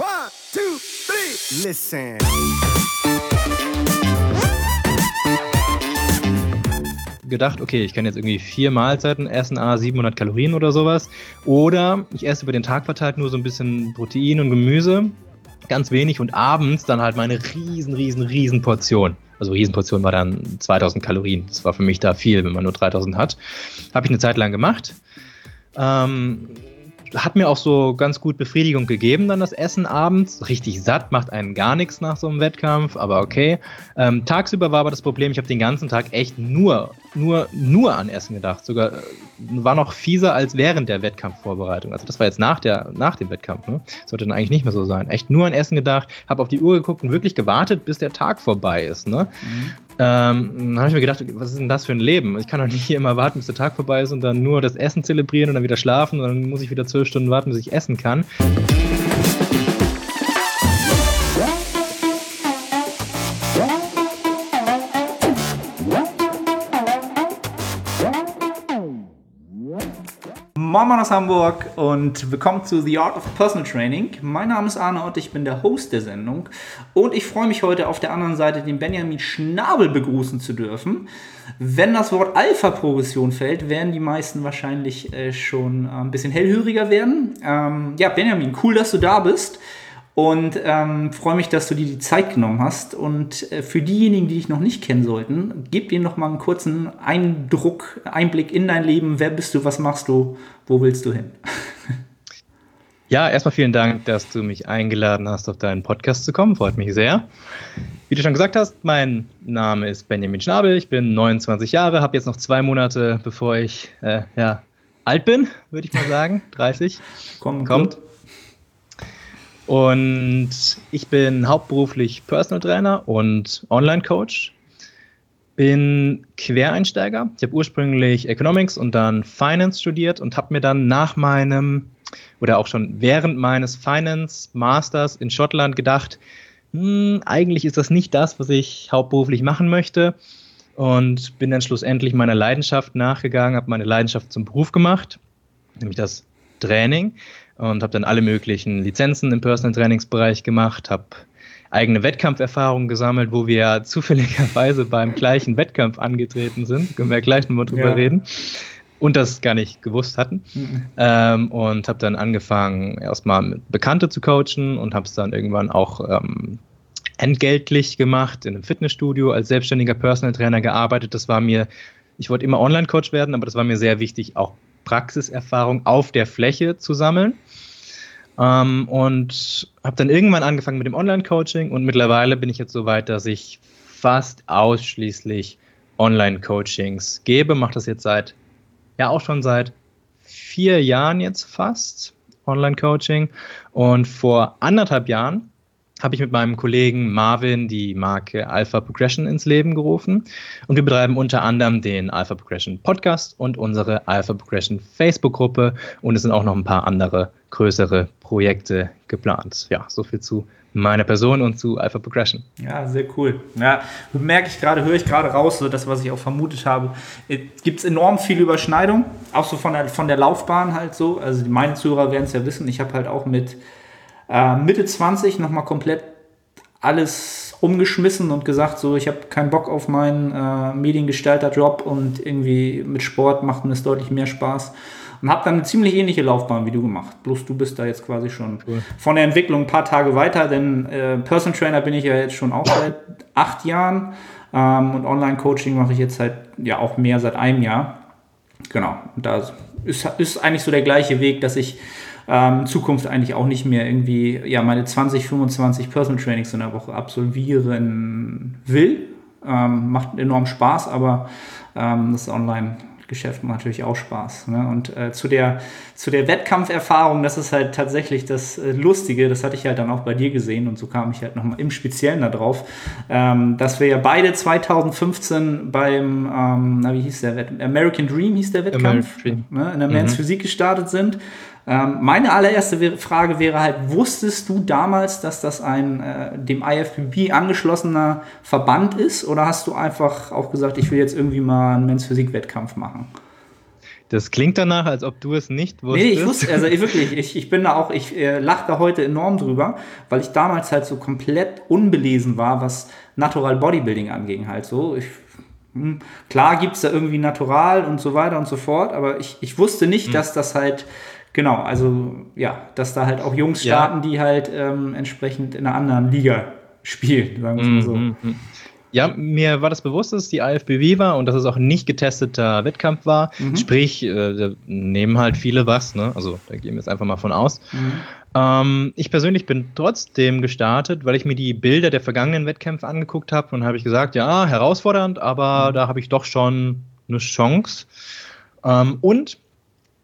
One, two, three. Listen. gedacht, okay, ich kann jetzt irgendwie vier Mahlzeiten essen, a 700 Kalorien oder sowas. Oder ich esse über den Tag verteilt nur so ein bisschen Protein und Gemüse, ganz wenig und abends dann halt meine riesen, riesen, riesen Portion. Also Riesenportion war dann 2000 Kalorien. Das war für mich da viel, wenn man nur 3000 hat. Habe ich eine Zeit lang gemacht. Ähm, hat mir auch so ganz gut Befriedigung gegeben, dann das Essen abends. Richtig satt, macht einen gar nichts nach so einem Wettkampf, aber okay. Ähm, tagsüber war aber das Problem, ich habe den ganzen Tag echt nur, nur, nur an Essen gedacht. Sogar äh, war noch fieser als während der Wettkampfvorbereitung. Also das war jetzt nach, der, nach dem Wettkampf. Ne? Sollte dann eigentlich nicht mehr so sein. Echt nur an Essen gedacht, habe auf die Uhr geguckt und wirklich gewartet, bis der Tag vorbei ist. Ne? Mhm. Ähm, dann habe ich mir gedacht, was ist denn das für ein Leben? Ich kann doch nicht hier immer warten, bis der Tag vorbei ist und dann nur das Essen zelebrieren und dann wieder schlafen und dann muss ich wieder zwölf Stunden warten, bis ich essen kann. Moin Moin aus Hamburg und willkommen zu The Art of Personal Training. Mein Name ist Arne und ich bin der Host der Sendung. Und ich freue mich heute auf der anderen Seite den Benjamin Schnabel begrüßen zu dürfen. Wenn das Wort Alpha-Progression fällt, werden die meisten wahrscheinlich äh, schon äh, ein bisschen hellhöriger werden. Ähm, ja, Benjamin, cool, dass du da bist. Und ähm, freue mich, dass du dir die Zeit genommen hast. Und äh, für diejenigen, die dich noch nicht kennen sollten, gib dir noch mal einen kurzen Eindruck, Einblick in dein Leben. Wer bist du? Was machst du? Wo willst du hin? Ja, erstmal vielen Dank, dass du mich eingeladen hast, auf deinen Podcast zu kommen. Freut mich sehr. Wie du schon gesagt hast, mein Name ist Benjamin Schnabel. Ich bin 29 Jahre, habe jetzt noch zwei Monate, bevor ich äh, ja, alt bin, würde ich mal sagen. 30. Komm, kommt. Und ich bin hauptberuflich Personal Trainer und Online-Coach. Bin Quereinsteiger. Ich habe ursprünglich Economics und dann Finance studiert und habe mir dann nach meinem oder auch schon während meines Finance Masters in Schottland gedacht, hm, eigentlich ist das nicht das, was ich hauptberuflich machen möchte. Und bin dann schlussendlich meiner Leidenschaft nachgegangen, habe meine Leidenschaft zum Beruf gemacht, nämlich das Training und habe dann alle möglichen Lizenzen im Personal Trainingsbereich gemacht, habe eigene Wettkampferfahrungen gesammelt, wo wir zufälligerweise beim gleichen Wettkampf angetreten sind. Können wir ja gleich nochmal drüber ja. reden. Und das gar nicht gewusst hatten. Mhm. Ähm, und habe dann angefangen, erstmal Bekannte zu coachen und habe es dann irgendwann auch ähm, entgeltlich gemacht, in einem Fitnessstudio als selbstständiger Personal Trainer gearbeitet. Das war mir, ich wollte immer Online-Coach werden, aber das war mir sehr wichtig, auch Praxiserfahrung auf der Fläche zu sammeln. Ähm, und habe dann irgendwann angefangen mit dem Online-Coaching und mittlerweile bin ich jetzt so weit, dass ich fast ausschließlich Online-Coachings gebe. Mache das jetzt seit, ja auch schon seit vier Jahren jetzt fast, Online-Coaching. Und vor anderthalb Jahren habe ich mit meinem Kollegen Marvin die Marke Alpha Progression ins Leben gerufen. Und wir betreiben unter anderem den Alpha Progression Podcast und unsere Alpha Progression Facebook-Gruppe. Und es sind auch noch ein paar andere größere Projekte geplant. Ja, so viel zu meiner Person und zu Alpha Progression. Ja, sehr cool. Ja, merke ich gerade, höre ich gerade raus, so das, was ich auch vermutet habe. Gibt es enorm viele Überschneidungen, auch so von der, von der Laufbahn halt so. Also meine Zuhörer werden es ja wissen, ich habe halt auch mit äh, Mitte 20 nochmal komplett alles umgeschmissen und gesagt, so ich habe keinen Bock auf meinen äh, Mediengestalter-Job und irgendwie mit Sport macht mir das deutlich mehr Spaß. Und habe dann eine ziemlich ähnliche Laufbahn wie du gemacht. Bloß du bist da jetzt quasi schon cool. von der Entwicklung ein paar Tage weiter, denn äh, Person Trainer bin ich ja jetzt schon auch seit acht Jahren ähm, und Online-Coaching mache ich jetzt seit ja auch mehr seit einem Jahr. Genau, da ist, ist eigentlich so der gleiche Weg, dass ich ähm, Zukunft eigentlich auch nicht mehr irgendwie ja, meine 20, 25 Personal Trainings in der Woche absolvieren will. Ähm, macht enorm Spaß, aber ähm, das Online Geschäft macht natürlich auch Spaß. Ne? Und äh, zu, der, zu der Wettkampferfahrung, das ist halt tatsächlich das äh, Lustige, das hatte ich halt dann auch bei dir gesehen und so kam ich halt nochmal im Speziellen da drauf, ähm, dass wir ja beide 2015 beim, ähm, na wie hieß der, American Dream hieß der Wettkampf, ne? in der Men's mhm. Physik gestartet sind. Ähm, meine allererste Frage wäre halt, wusstest du damals, dass das ein äh, dem IFBB angeschlossener Verband ist oder hast du einfach auch gesagt, ich will jetzt irgendwie mal einen Men's Physik Wettkampf machen? Das klingt danach, als ob du es nicht wusstest. Nee, ich wusste, also ich, wirklich, ich, ich bin da auch, ich äh, lache da heute enorm drüber, weil ich damals halt so komplett unbelesen war, was Natural Bodybuilding anging halt so. Ich, hm, klar gibt es da irgendwie Natural und so weiter und so fort, aber ich, ich wusste nicht, hm. dass das halt, genau, also ja, dass da halt auch Jungs starten, ja. die halt ähm, entsprechend in einer anderen Liga spielen, sagen wir mal so. Mhm. Ja, mir war das bewusst, dass es die IFBW war und dass es auch ein nicht getesteter Wettkampf war. Mhm. Sprich, äh, da nehmen halt viele was, ne? Also da gehen wir jetzt einfach mal von aus. Mhm. Ähm, ich persönlich bin trotzdem gestartet, weil ich mir die Bilder der vergangenen Wettkämpfe angeguckt habe und habe ich gesagt, ja, herausfordernd, aber mhm. da habe ich doch schon eine Chance. Ähm, und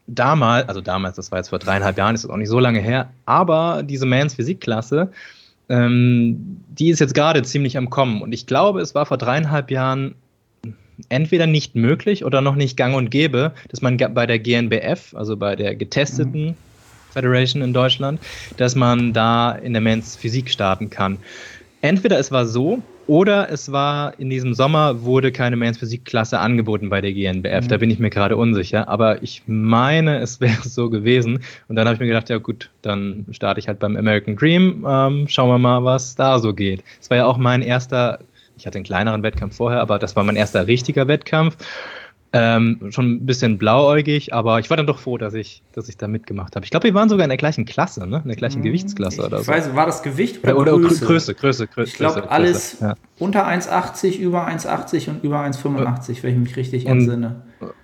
damals, also damals, das war jetzt vor dreieinhalb Jahren, ist das auch nicht so lange her, aber diese Mans Physikklasse, ähm, die ist jetzt gerade ziemlich am Kommen. Und ich glaube, es war vor dreieinhalb Jahren entweder nicht möglich oder noch nicht gang und gäbe, dass man bei der GNBF, also bei der getesteten mhm. Federation in Deutschland, dass man da in der Men's Physik starten kann. Entweder es war so, oder es war in diesem Sommer, wurde keine Men's Physik-Klasse angeboten bei der GNBF. Mhm. Da bin ich mir gerade unsicher. Aber ich meine, es wäre so gewesen. Und dann habe ich mir gedacht, ja gut, dann starte ich halt beim American Dream. Ähm, schauen wir mal, was da so geht. Es war ja auch mein erster, ich hatte einen kleineren Wettkampf vorher, aber das war mein erster richtiger Wettkampf. Ähm, schon ein bisschen blauäugig, aber ich war dann doch froh, dass ich, dass ich da mitgemacht habe. Ich glaube, wir waren sogar in der gleichen Klasse, ne? In der gleichen hm, Gewichtsklasse oder so. Weiß, war das Gewicht oder, oder, Größe? Größe, Größe, Größe. Ich glaube, alles ja. unter 1,80, über 1,80 und über 1,85, wenn ich mich richtig entsinne.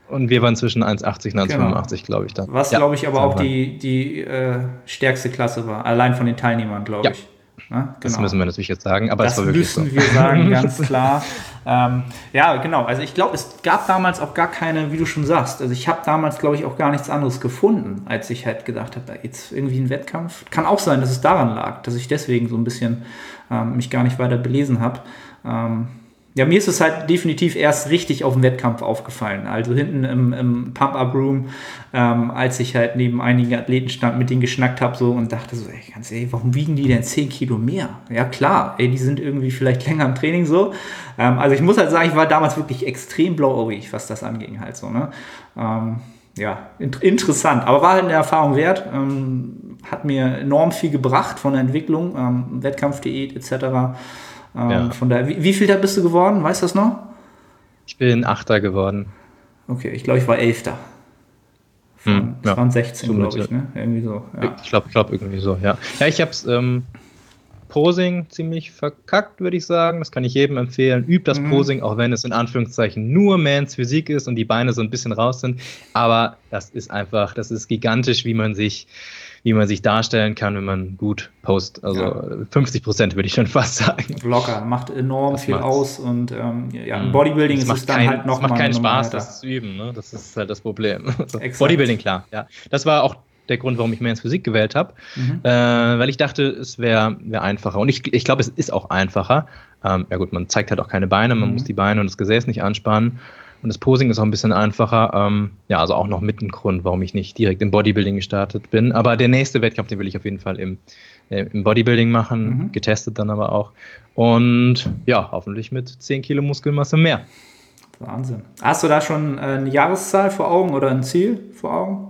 Und wir waren zwischen 1,80 und 1,85, genau. glaube ich. Dann. Was, ja, glaube ich, aber auch die, die äh, stärkste Klasse war. Allein von den Teilnehmern, glaube ja. ich. Ne? Genau. Das müssen wir natürlich jetzt sagen, aber das es war wirklich müssen so. wir sagen, ganz klar. ähm, ja, genau. Also ich glaube, es gab damals auch gar keine, wie du schon sagst. Also ich habe damals, glaube ich, auch gar nichts anderes gefunden, als ich halt gedacht habe, da jetzt irgendwie ein Wettkampf. Kann auch sein, dass es daran lag, dass ich deswegen so ein bisschen ähm, mich gar nicht weiter belesen habe. Ähm, ja, mir ist es halt definitiv erst richtig auf dem Wettkampf aufgefallen. Also hinten im, im Pump-Up-Room, ähm, als ich halt neben einigen Athleten stand, mit denen geschnackt habe so und dachte so, ey, ganz ehrlich, warum wiegen die denn 10 Kilo mehr? Ja klar, ey, die sind irgendwie vielleicht länger im Training so. Ähm, also ich muss halt sagen, ich war damals wirklich extrem blauäugig, was das anging halt so. Ne? Ähm, ja, in interessant, aber war halt eine Erfahrung wert. Ähm, hat mir enorm viel gebracht von der Entwicklung, ähm, Wettkampfdiät etc. Ähm, ja. Von daher, wie, wie viel da bist du geworden? Weißt du das noch? Ich bin Achter geworden. Okay, ich glaube, ich war Elfter. Von, hm, das ja. waren 16, glaube ich, ne? Irgendwie so. Ja. Ich glaube, glaub, irgendwie so, ja. Ja, ich habe es ähm, Posing ziemlich verkackt, würde ich sagen. Das kann ich jedem empfehlen. Übt das mhm. Posing, auch wenn es in Anführungszeichen nur Mans Physik ist und die Beine so ein bisschen raus sind. Aber das ist einfach, das ist gigantisch, wie man sich wie man sich darstellen kann, wenn man gut post. Also ja. 50 Prozent würde ich schon fast sagen. Locker, macht enorm das viel aus und ähm, ja, im mhm. Bodybuilding das ist es dann kein, halt noch Es macht keinen Spaß, das zu üben, ne? das ist halt das Problem. Bodybuilding, klar, ja. Das war auch der Grund, warum ich mehr ins Physik gewählt habe, mhm. äh, weil ich dachte, es wäre wär einfacher. Und ich, ich glaube, es ist auch einfacher. Ähm, ja gut, man zeigt halt auch keine Beine, man mhm. muss die Beine und das Gesäß nicht anspannen. Und das Posing ist auch ein bisschen einfacher. Ähm, ja, also auch noch mit ein Grund, warum ich nicht direkt im Bodybuilding gestartet bin. Aber der nächste Wettkampf, den will ich auf jeden Fall im, äh, im Bodybuilding machen, mhm. getestet dann aber auch. Und ja, hoffentlich mit 10 Kilo Muskelmasse mehr. Wahnsinn. Hast du da schon eine Jahreszahl vor Augen oder ein Ziel vor Augen?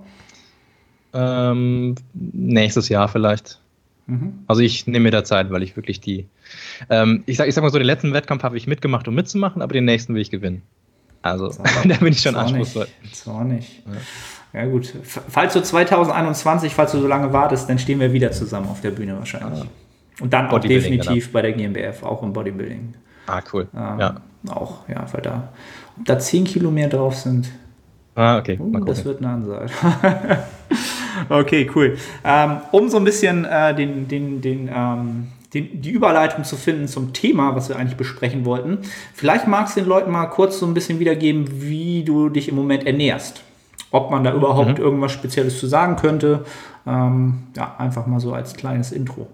Ähm, nächstes Jahr vielleicht. Mhm. Also ich nehme mir da Zeit, weil ich wirklich die, ähm, ich sag, ich sag mal so, den letzten Wettkampf habe ich mitgemacht, um mitzumachen, aber den nächsten will ich gewinnen. Also da bin ich schon anspruchsvoll. Zwar nicht. Ja. ja. gut. Falls du 2021, falls du so lange wartest, dann stehen wir wieder zusammen auf der Bühne wahrscheinlich. Ja. Und dann auch definitiv genau. bei der GmbF, auch im Bodybuilding. Ah, cool. Ähm, ja. Auch, ja, weil da, ob da 10 Kilo mehr drauf sind. Ah, okay. Uh, das wird eine Ansage. okay, cool. Ähm, um so ein bisschen äh, den, den, den ähm, den, die Überleitung zu finden zum Thema, was wir eigentlich besprechen wollten. Vielleicht magst du den Leuten mal kurz so ein bisschen wiedergeben, wie du dich im Moment ernährst. Ob man da überhaupt mhm. irgendwas Spezielles zu sagen könnte. Ähm, ja, einfach mal so als kleines Intro.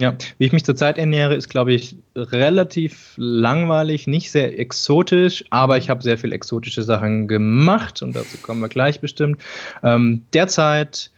Ja, wie ich mich zurzeit ernähre, ist, glaube ich, relativ langweilig, nicht sehr exotisch, aber ich habe sehr viel exotische Sachen gemacht und dazu kommen wir gleich bestimmt. Ähm, derzeit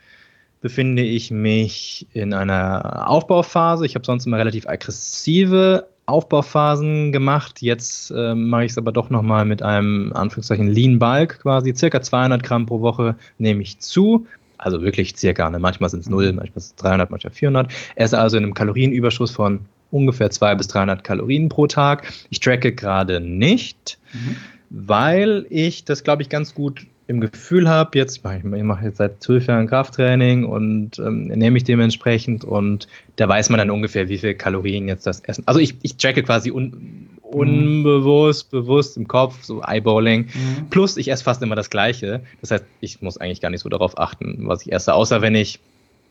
befinde ich mich in einer Aufbauphase. Ich habe sonst immer relativ aggressive Aufbauphasen gemacht. Jetzt äh, mache ich es aber doch nochmal mit einem Anführungszeichen Lean Bulk quasi. Circa 200 Gramm pro Woche nehme ich zu. Also wirklich circa. Ne? Manchmal sind es 0, manchmal sind es 300, manchmal 400. Esse also in einem Kalorienüberschuss von ungefähr 200 bis 300 Kalorien pro Tag. Ich tracke gerade nicht, mhm. weil ich das, glaube ich, ganz gut im Gefühl habe, jetzt ich mache jetzt seit zwölf Jahren Krafttraining und ähm, ernähre mich dementsprechend und da weiß man dann ungefähr, wie viel Kalorien jetzt das Essen. Also ich, ich tracke quasi un, unbewusst, bewusst im Kopf, so Eyeballing. Mhm. Plus ich esse fast immer das Gleiche. Das heißt, ich muss eigentlich gar nicht so darauf achten, was ich esse, außer wenn ich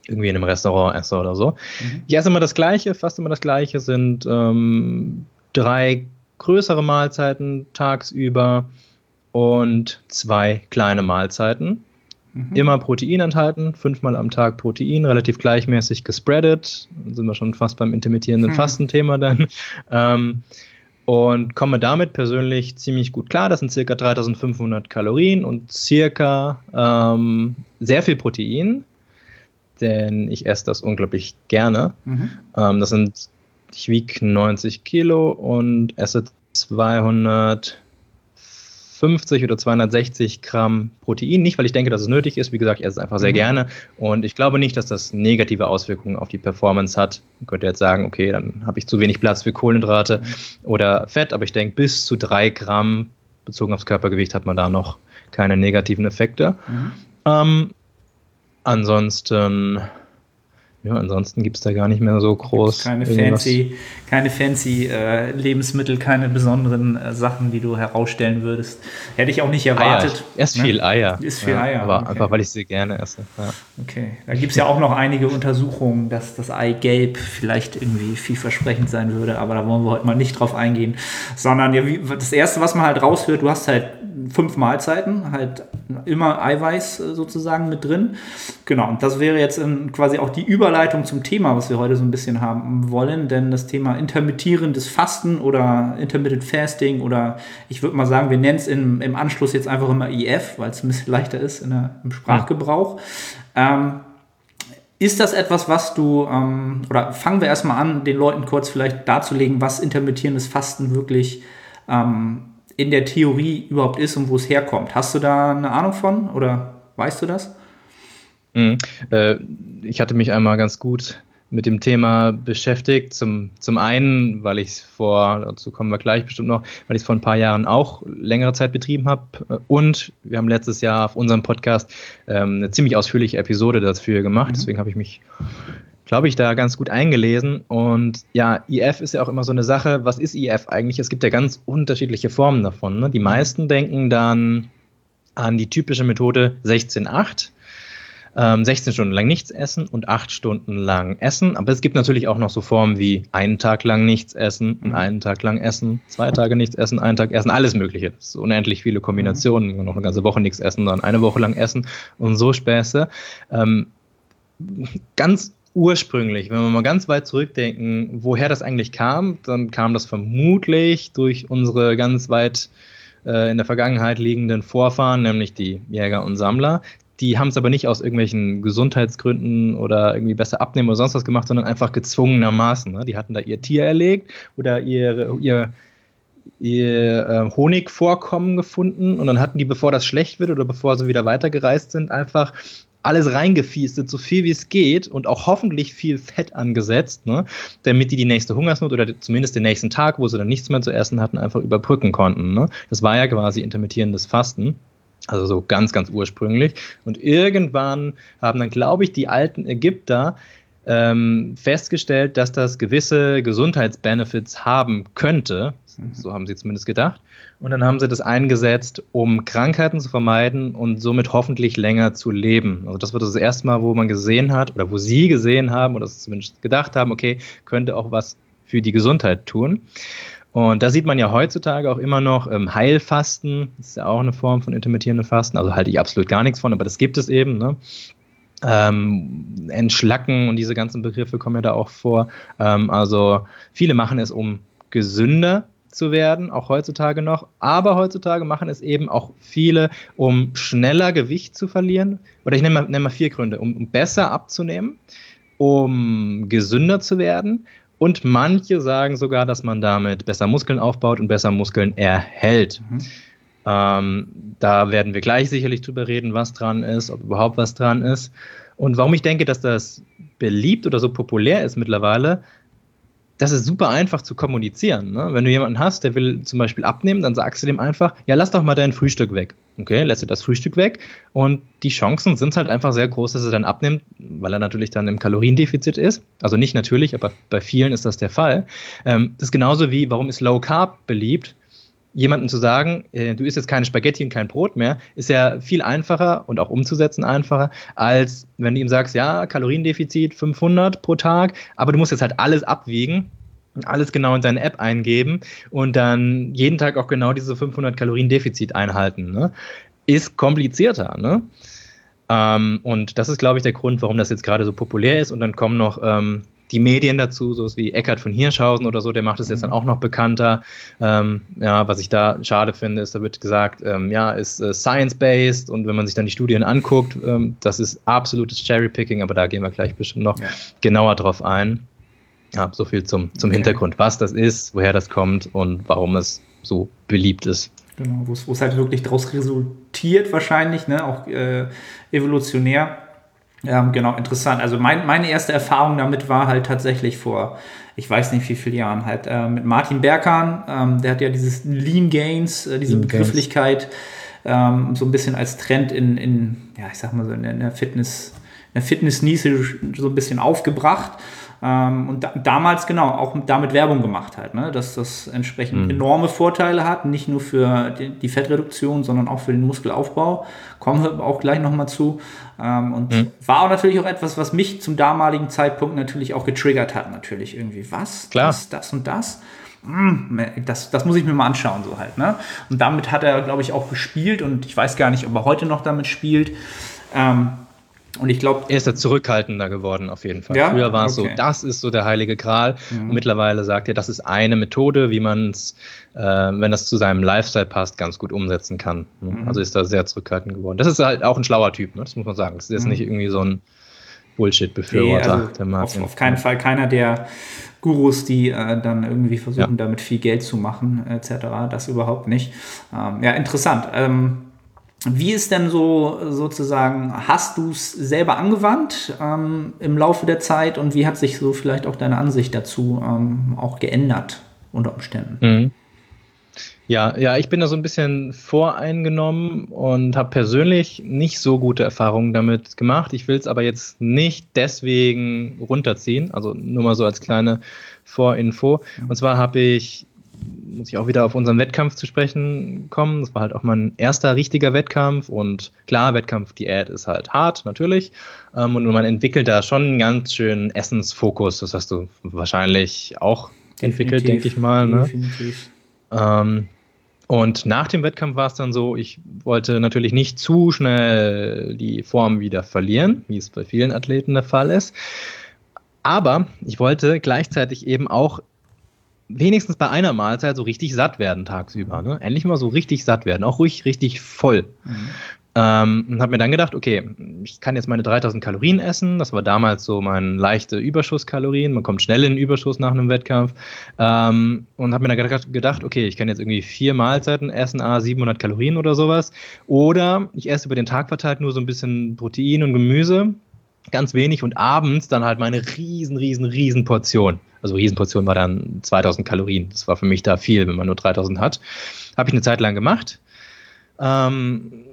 irgendwie in einem Restaurant esse oder so. Mhm. Ich esse immer das Gleiche, fast immer das Gleiche, sind ähm, drei größere Mahlzeiten tagsüber und zwei kleine Mahlzeiten. Mhm. Immer Protein enthalten, fünfmal am Tag Protein, relativ gleichmäßig gespreadet. Dann sind wir schon fast beim intermittierenden mhm. Fastenthema dann. Ähm, und komme damit persönlich ziemlich gut klar. Das sind circa 3500 Kalorien und circa ähm, sehr viel Protein, denn ich esse das unglaublich gerne. Mhm. Ähm, das sind, ich wiege 90 Kilo und esse 200 250 oder 260 Gramm Protein. Nicht, weil ich denke, dass es nötig ist. Wie gesagt, ich esse es einfach sehr mhm. gerne. Und ich glaube nicht, dass das negative Auswirkungen auf die Performance hat. Man könnte jetzt sagen, okay, dann habe ich zu wenig Platz für Kohlenhydrate oder Fett. Aber ich denke, bis zu drei Gramm bezogen aufs Körpergewicht hat man da noch keine negativen Effekte. Mhm. Ähm, ansonsten ja, ansonsten gibt es da gar nicht mehr so groß. Keine fancy, keine fancy äh, Lebensmittel, keine besonderen äh, Sachen, die du herausstellen würdest. Hätte ich auch nicht erwartet. Eier. Ne? viel Eier. Ist viel ja, Eier. Aber okay. einfach, weil ich sie gerne esse. Ja. Okay. Da gibt es ja auch noch einige Untersuchungen, dass das Eigelb vielleicht irgendwie vielversprechend sein würde, aber da wollen wir heute mal nicht drauf eingehen. Sondern ja, wie, das Erste, was man halt raushört, du hast halt fünf Mahlzeiten, halt immer Eiweiß äh, sozusagen mit drin. Genau, und das wäre jetzt quasi auch die Überleitung zum Thema, was wir heute so ein bisschen haben wollen, denn das Thema intermittierendes Fasten oder Intermittent Fasting oder ich würde mal sagen, wir nennen es im, im Anschluss jetzt einfach immer IF, weil es ein bisschen leichter ist der, im Sprachgebrauch. Ähm, ist das etwas, was du, ähm, oder fangen wir erstmal an, den Leuten kurz vielleicht darzulegen, was intermittierendes Fasten wirklich ähm, in der Theorie überhaupt ist und wo es herkommt. Hast du da eine Ahnung von oder weißt du das? Mhm. Äh, ich hatte mich einmal ganz gut mit dem Thema beschäftigt. Zum, zum einen, weil ich es vor, dazu kommen wir gleich bestimmt noch, weil ich es vor ein paar Jahren auch längere Zeit betrieben habe. Und wir haben letztes Jahr auf unserem Podcast ähm, eine ziemlich ausführliche Episode dafür gemacht. Mhm. Deswegen habe ich mich glaube ich, da ganz gut eingelesen. Und ja, IF ist ja auch immer so eine Sache. Was ist IF eigentlich? Es gibt ja ganz unterschiedliche Formen davon. Ne? Die meisten denken dann an die typische Methode 16-8. 16 ähm, Stunden lang nichts essen und 8 Stunden lang essen. Aber es gibt natürlich auch noch so Formen wie einen Tag lang nichts essen und mhm. einen Tag lang essen, zwei Tage nichts essen, einen Tag essen, alles Mögliche. Das ist unendlich viele Kombinationen. Mhm. Noch eine ganze Woche nichts essen, dann eine Woche lang essen und so Späße. Ähm, ganz ursprünglich, wenn wir mal ganz weit zurückdenken, woher das eigentlich kam, dann kam das vermutlich durch unsere ganz weit äh, in der Vergangenheit liegenden Vorfahren, nämlich die Jäger und Sammler. Die haben es aber nicht aus irgendwelchen Gesundheitsgründen oder irgendwie besser abnehmen oder sonst was gemacht, sondern einfach gezwungenermaßen. Ne? Die hatten da ihr Tier erlegt oder ihr, ihr, ihr äh, Honigvorkommen gefunden und dann hatten die, bevor das schlecht wird oder bevor sie wieder weitergereist sind, einfach alles reingefiestet, so viel wie es geht und auch hoffentlich viel Fett angesetzt, ne, damit die die nächste Hungersnot oder zumindest den nächsten Tag, wo sie dann nichts mehr zu essen hatten, einfach überbrücken konnten. Ne. Das war ja quasi intermittierendes Fasten. Also so ganz, ganz ursprünglich. Und irgendwann haben dann, glaube ich, die alten Ägypter ähm, festgestellt, dass das gewisse Gesundheitsbenefits haben könnte. So haben sie zumindest gedacht. Und dann haben sie das eingesetzt, um Krankheiten zu vermeiden und somit hoffentlich länger zu leben. Also das war das erste Mal, wo man gesehen hat oder wo sie gesehen haben oder zumindest gedacht haben, okay, könnte auch was für die Gesundheit tun. Und da sieht man ja heutzutage auch immer noch ähm, Heilfasten. Ist ja auch eine Form von intermittierendem Fasten. Also halte ich absolut gar nichts von, aber das gibt es eben. Ne? Ähm, Entschlacken und diese ganzen Begriffe kommen ja da auch vor. Ähm, also viele machen es, um gesünder zu werden, auch heutzutage noch. Aber heutzutage machen es eben auch viele, um schneller Gewicht zu verlieren. Oder ich nenne mal, nenne mal vier Gründe. Um besser abzunehmen, um gesünder zu werden Und manche sagen sogar, dass man damit besser Muskeln aufbaut und besser Muskeln erhält. Mhm. Ähm, da werden wir gleich sicherlich drüber reden, was dran ist, ob überhaupt was dran ist. Und warum ich denke, dass das beliebt oder so populär ist mittlerweile, das ist super einfach zu kommunizieren. Ne? Wenn du jemanden hast, der will zum Beispiel abnehmen, dann sagst du dem einfach, ja, lass doch mal dein Frühstück weg. Okay, lässt du das Frühstück weg und die Chancen sind halt einfach sehr groß, dass er dann abnimmt, weil er natürlich dann im Kaloriendefizit ist. Also nicht natürlich, aber bei vielen ist das der Fall. Ähm, das ist genauso wie, warum ist Low Carb beliebt? Jemandem zu sagen, äh, du isst jetzt keine Spaghetti und kein Brot mehr, ist ja viel einfacher und auch umzusetzen einfacher, als wenn du ihm sagst, ja, Kaloriendefizit 500 pro Tag, aber du musst jetzt halt alles abwiegen alles genau in deine App eingeben und dann jeden Tag auch genau diese 500 Kalorien Defizit einhalten. Ne? Ist komplizierter. Ne? Ähm, und das ist, glaube ich, der Grund, warum das jetzt gerade so populär ist. Und dann kommen noch ähm, die Medien dazu, so wie Eckhard von Hirschhausen oder so, der macht es jetzt dann mhm. auch noch bekannter. Ähm, ja, was ich da schade finde, ist, da wird gesagt, ähm, ja, ist äh, science-based und wenn man sich dann die Studien anguckt, ähm, das ist absolutes Cherry-Picking, aber da gehen wir gleich bestimmt noch ja. genauer drauf ein. Ja, so viel zum, zum okay. Hintergrund, was das ist, woher das kommt und warum es so beliebt ist. Genau, wo es halt wirklich daraus resultiert, wahrscheinlich, ne? auch äh, evolutionär. Ja, genau, interessant. Also mein, meine erste Erfahrung damit war halt tatsächlich vor, ich weiß nicht wie viele Jahren, halt äh, mit Martin Berkan. Ähm, der hat ja dieses Lean Gains, äh, diese Lean Begrifflichkeit ähm, so ein bisschen als Trend in, in, ja, ich sag mal so in der Fitness, in der Fitness-Nische so ein bisschen aufgebracht. Ähm, und da, damals genau auch damit Werbung gemacht hat, ne? dass das entsprechend mhm. enorme Vorteile hat, nicht nur für die, die, Fettreduktion, sondern auch für den Muskelaufbau. Kommen wir auch gleich nochmal zu. Ähm, und mhm. war auch natürlich auch etwas, was mich zum damaligen Zeitpunkt natürlich auch getriggert hat, natürlich irgendwie. Was? Klar. Das, das und das? Hm, das, das muss ich mir mal anschauen, so halt. Ne? Und damit hat er, glaube ich, auch gespielt und ich weiß gar nicht, ob er heute noch damit spielt. Ähm, und ich glaube. Er ist da zurückhaltender geworden, auf jeden Fall. Ja? Früher war es okay. so, das ist so der heilige Gral. Mhm. Und mittlerweile sagt er, das ist eine Methode, wie man es, äh, wenn das zu seinem Lifestyle passt, ganz gut umsetzen kann. Mhm. Also ist da sehr zurückhaltend geworden. Das ist halt auch ein schlauer Typ, ne? das muss man sagen. Das ist jetzt mhm. nicht irgendwie so ein Bullshit-Befürworter. Nee, also auf, auf, keinen Fall keiner der Gurus, die äh, dann irgendwie versuchen, ja. damit viel Geld zu machen, etc. Das überhaupt nicht. Ähm, ja, interessant. Ähm, wie ist denn so sozusagen, hast du es selber angewandt ähm, im Laufe der Zeit und wie hat sich so vielleicht auch deine Ansicht dazu ähm, auch geändert unter Umständen? Mhm. Ja, ja, ich bin da so ein bisschen voreingenommen und habe persönlich nicht so gute Erfahrungen damit gemacht. Ich will es aber jetzt nicht deswegen runterziehen, also nur mal so als kleine Vorinfo. Und zwar habe ich muss ich auch wieder auf unseren Wettkampf zu sprechen kommen. Das war halt auch mein erster richtiger Wettkampf und klar, Wettkampfdiät ist halt hart, natürlich. Ähm, und man entwickelt da schon einen ganz schönen Essensfokus. Das hast du wahrscheinlich auch Definitiv. entwickelt, denke ich mal. Ne? Definitiv. Ähm, und nach dem Wettkampf war es dann so, ich wollte natürlich nicht zu schnell die Form wieder verlieren, wie es bei vielen Athleten der Fall ist. Aber ich wollte gleichzeitig eben auch wenigstens bei einer Mahlzeit so richtig satt werden tagsüber. Ne? Endlich mal so richtig satt werden, auch ruhig richtig voll. Mhm. Ähm, und habe mir dann gedacht, okay, ich kann jetzt meine 3000 Kalorien essen. Das war damals so mein leichte Überschusskalorien. Man kommt schnell in den Überschuss nach einem Wettkampf. Ähm, und habe mir dann gedacht, okay, ich kann jetzt irgendwie vier Mahlzeiten essen, a 700 Kalorien oder sowas. Oder ich esse über den Tag verteilt nur so ein bisschen Protein und Gemüse, ganz wenig und abends dann halt meine riesen, riesen, riesen Portion. Also Riesenportion war dann 2000 Kalorien. Das war für mich da viel, wenn man nur 3000 hat. Habe ich eine Zeit lang gemacht. Ähm,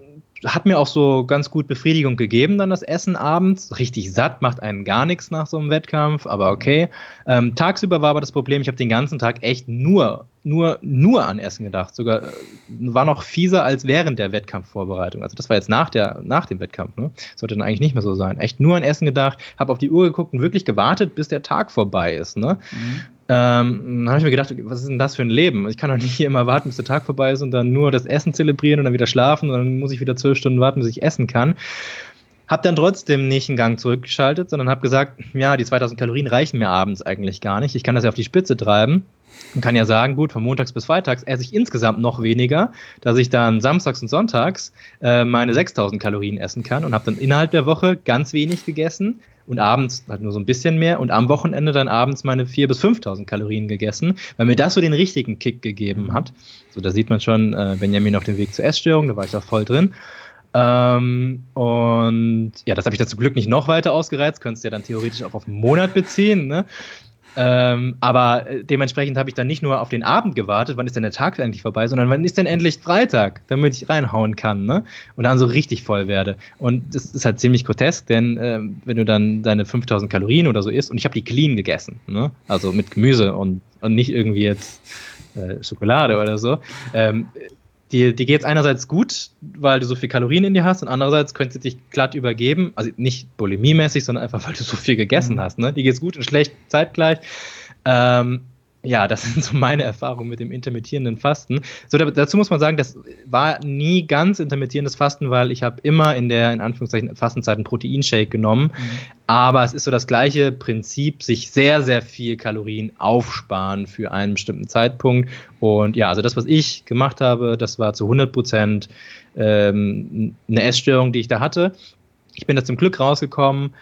hat mir auch so ganz gut Befriedigung gegeben, dann das Essen abends. Richtig satt, macht einen gar nichts nach so einem Wettkampf, aber okay. Ähm, tagsüber war aber das Problem, ich habe den ganzen Tag echt nur, nur, nur an Essen gedacht. Sogar äh, war noch fieser als während der Wettkampfvorbereitung. Also das war jetzt nach, der, nach dem Wettkampf. Ne? Sollte dann eigentlich nicht mehr so sein. Echt nur an Essen gedacht, habe auf die Uhr geguckt und wirklich gewartet, bis der Tag vorbei ist. Ne? Mhm. Ähm, dann habe ich mir gedacht, was ist denn das für ein Leben? Ich kann doch nicht hier immer warten, bis der Tag vorbei ist und dann nur das Essen zelebrieren und dann wieder schlafen und dann muss ich wieder zwölf Stunden warten, bis ich essen kann. Habe dann trotzdem nicht einen Gang zurückgeschaltet, sondern habe gesagt, ja, die 2000 Kalorien reichen mir abends eigentlich gar nicht. Ich kann das ja auf die Spitze treiben und kann ja sagen, gut, von montags bis freitags esse ich insgesamt noch weniger, dass ich dann samstags und sonntags äh, meine 6000 Kalorien essen kann und habe dann innerhalb der Woche ganz wenig gegessen und abends halt nur so ein bisschen mehr und am Wochenende dann abends meine 4.000 bis 5.000 Kalorien gegessen, weil mir das so den richtigen Kick gegeben hat. So, da sieht man schon äh, Benjamin auf dem Weg zur Essstörung, da war ich da voll drin. Ähm, und ja, das habe ich da zum Glück nicht noch weiter ausgereizt, könntest du ja dann theoretisch auch auf einen Monat beziehen. Ne? Ähm, aber äh, dementsprechend habe ich dann nicht nur auf den Abend gewartet, wann ist denn der Tag eigentlich vorbei, sondern wann ist denn endlich Freitag, damit ich reinhauen kann, ne? Und dann so richtig voll werde. Und das ist halt ziemlich grotesk, denn äh, wenn du dann deine 5000 Kalorien oder so isst, und ich habe die clean gegessen, ne? Also mit Gemüse und, und nicht irgendwie jetzt äh, Schokolade oder so. Ähm, die, die geht einerseits gut, weil du so viel Kalorien in dir hast, und andererseits könnte sie dich glatt übergeben. Also nicht bulimiemäßig, sondern einfach, weil du so viel gegessen mhm. hast. Ne? Die es gut und schlecht zeitgleich. Ähm, ja, das sind so meine Erfahrungen mit dem intermittierenden Fasten. So, dazu muss man sagen, das war nie ganz intermittierendes Fasten, weil ich habe immer in der, in Anführungszeichen, Fastenzeit einen Proteinshake genommen. Mhm. Aber es ist so das gleiche Prinzip, sich sehr, sehr viel Kalorien aufsparen für einen bestimmten Zeitpunkt. Und ja, also das, was ich gemacht habe, das war zu 100 Prozent ähm, eine Essstörung, die ich da hatte. Ich bin da zum Glück rausgekommen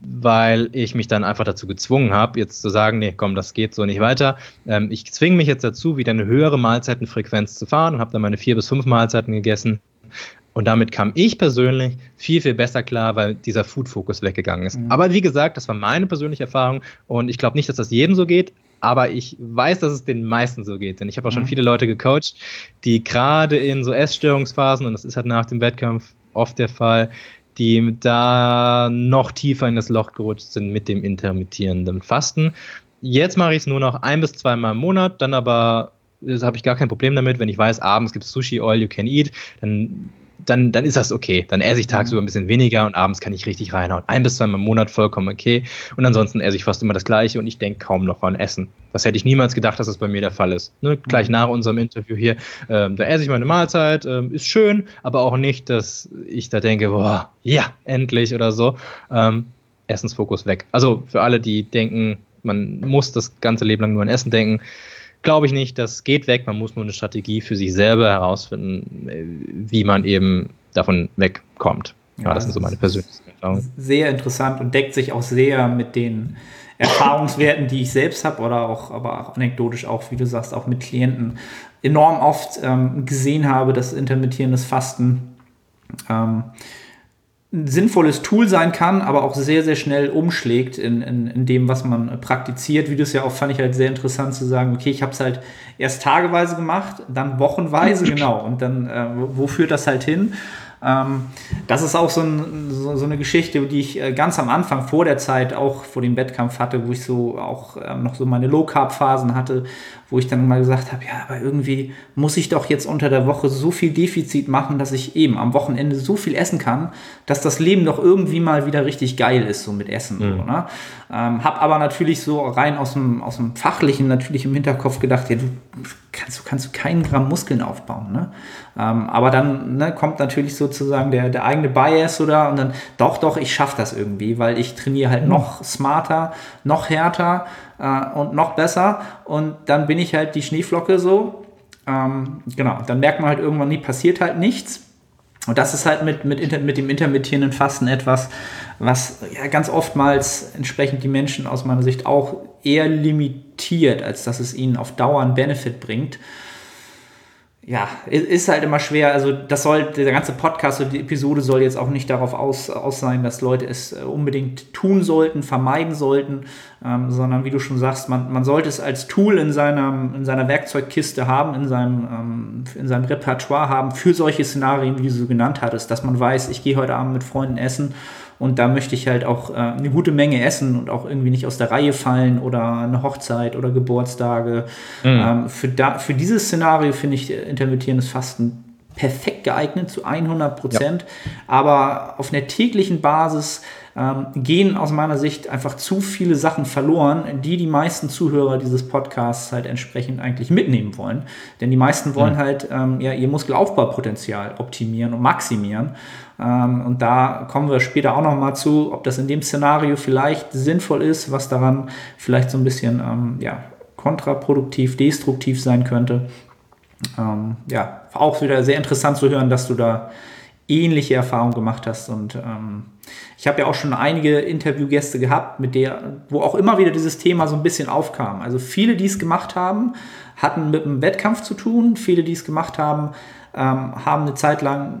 weil ich mich dann einfach dazu gezwungen habe, jetzt zu sagen, nee, komm, das geht so nicht weiter. Ähm, ich zwinge mich jetzt dazu, wieder eine höhere Mahlzeitenfrequenz zu fahren und habe dann meine vier bis fünf Mahlzeiten gegessen. Und damit kam ich persönlich viel, viel besser klar, weil dieser Food-Fokus weggegangen ist. Mhm. Aber wie gesagt, das war meine persönliche Erfahrung und ich glaube nicht, dass das jedem so geht. Aber ich weiß, dass es den meisten so geht. Denn ich habe auch schon mhm. viele Leute gecoacht, die gerade in so Essstörungsphasen, und das ist halt nach dem Wettkampf oft der Fall, die da noch tiefer in das Loch gerutscht sind mit dem intermittierenden Fasten. Jetzt mache ich es nur noch ein bis zweimal im Monat, dann aber habe ich gar kein Problem damit, wenn ich weiß, abends gibt es Sushi All You Can Eat, dann dann, dann ist das okay. Dann esse ich tagsüber ein bisschen weniger und abends kann ich richtig reinhauen. Ein bis zweimal im Monat vollkommen okay. Und ansonsten esse ich fast immer das Gleiche und ich denke kaum noch an Essen. Das hätte ich niemals gedacht, dass das bei mir der Fall ist. Ne? Gleich nach unserem Interview hier, ähm, da esse ich meine Mahlzeit, ähm, ist schön, aber auch nicht, dass ich da denke, boah, ja, endlich oder so. Ähm, Essensfokus weg. Also für alle, die denken, man muss das ganze Leben lang nur an Essen denken, glaube ich nicht. Das geht weg. Man muss nur eine Strategie für sich selber herausfinden, äh, wie man eben davon wegkommt. Ja, ja das sind so meine persönlichen Erfahrungen. Sehr interessant und deckt sich auch sehr mit den Erfahrungswerten, die ich selbst habe oder auch, aber auch anekdotisch auch, wie du sagst, auch mit Klienten enorm oft ähm, gesehen habe, dass intermittierendes Fasten ähm, ein sinnvolles Tool sein kann, aber auch sehr, sehr schnell umschlägt in, in, in dem, was man praktiziert. Wie du es ja auch fand ich halt sehr interessant zu sagen, okay, ich habe es halt erst tageweise gemacht, dann wochenweise, genau. Und dann, äh, wo führt das halt hin? Ähm, das ist auch so, ein, so, so, eine Geschichte, die ich äh, ganz am Anfang vor der Zeit, auch vor dem Wettkampf hatte, wo ich so auch äh, noch so meine Low-Carb-Phasen hatte, wo ich dann mal gesagt habe, ja, aber irgendwie muss ich doch jetzt unter der Woche so viel Defizit machen, dass ich eben am Wochenende so viel essen kann, dass das Leben doch irgendwie mal wieder richtig geil ist, so mit Essen. Mhm. So, ne? ähm, hab aber natürlich so rein aus dem, aus dem Fachlichen natürlich im Hinterkopf gedacht, ja, du kannst, du kannst keinen Gramm Muskeln aufbauen. Ne? Ähm, aber dann ne, kommt natürlich sozusagen der, der eigene Bias oder und dann, doch, doch, ich schaffe das irgendwie, weil ich trainiere halt mhm. noch smarter, noch härter äh, und noch besser. Und dann bin ich halt die Schneeflocke so. Ähm, genau, dann merkt man halt irgendwann, nie passiert halt nichts. Und das ist halt mit, mit, mit dem intermittierenden Fasten etwas, was ja ganz oftmals entsprechend die Menschen aus meiner Sicht auch eher limitiert, als dass es ihnen auf Dauer einen Benefit bringt ja, ist halt immer schwer. Also, das soll, der ganze Podcast und die Episode soll jetzt auch nicht darauf aus, aus sein, dass Leute es äh, unbedingt tun sollten, vermeiden sollten, ähm, sondern wie du schon sagst, man, man sollte es als Tool in, seiner, in seiner Werkzeugkiste haben, in seinem, ähm, in seinem Repertoire haben für solche Szenarien, wie du so genannt hattest, dass man weiß, ich gehe heute Abend mit Freunden essen und da möchte ich halt auch äh, eine gute Menge essen und auch irgendwie nicht aus der Reihe fallen oder eine Hochzeit oder Geburtstage. Mhm. Ähm, für, da, für dieses Szenario finde ich intermittierendes Fasten perfekt geeignet zu 100 Prozent. Ja. Aber auf einer täglichen Basis ähm, gehen aus meiner Sicht einfach zu viele Sachen verloren, die die meisten Zuhörer dieses Podcasts halt entsprechend eigentlich mitnehmen wollen. Denn die meisten wollen mhm. halt ähm, ja, ihr Muskelaufbaupotenzial optimieren und maximieren. Ähm, und da kommen wir später auch noch mal zu, ob das in dem Szenario vielleicht sinnvoll ist, was daran vielleicht so ein bisschen ähm, ja, kontraproduktiv, destruktiv sein könnte. Ähm, ja, auch wieder sehr interessant zu hören, dass du da ähnliche Erfahrungen gemacht hast. Und ähm, ich habe ja auch schon einige Interviewgäste gehabt, mit der, wo auch immer wieder dieses Thema so ein bisschen aufkam. Also viele, die es gemacht haben, hatten mit dem Wettkampf zu tun. Viele, die es gemacht haben, ähm, haben eine Zeit lang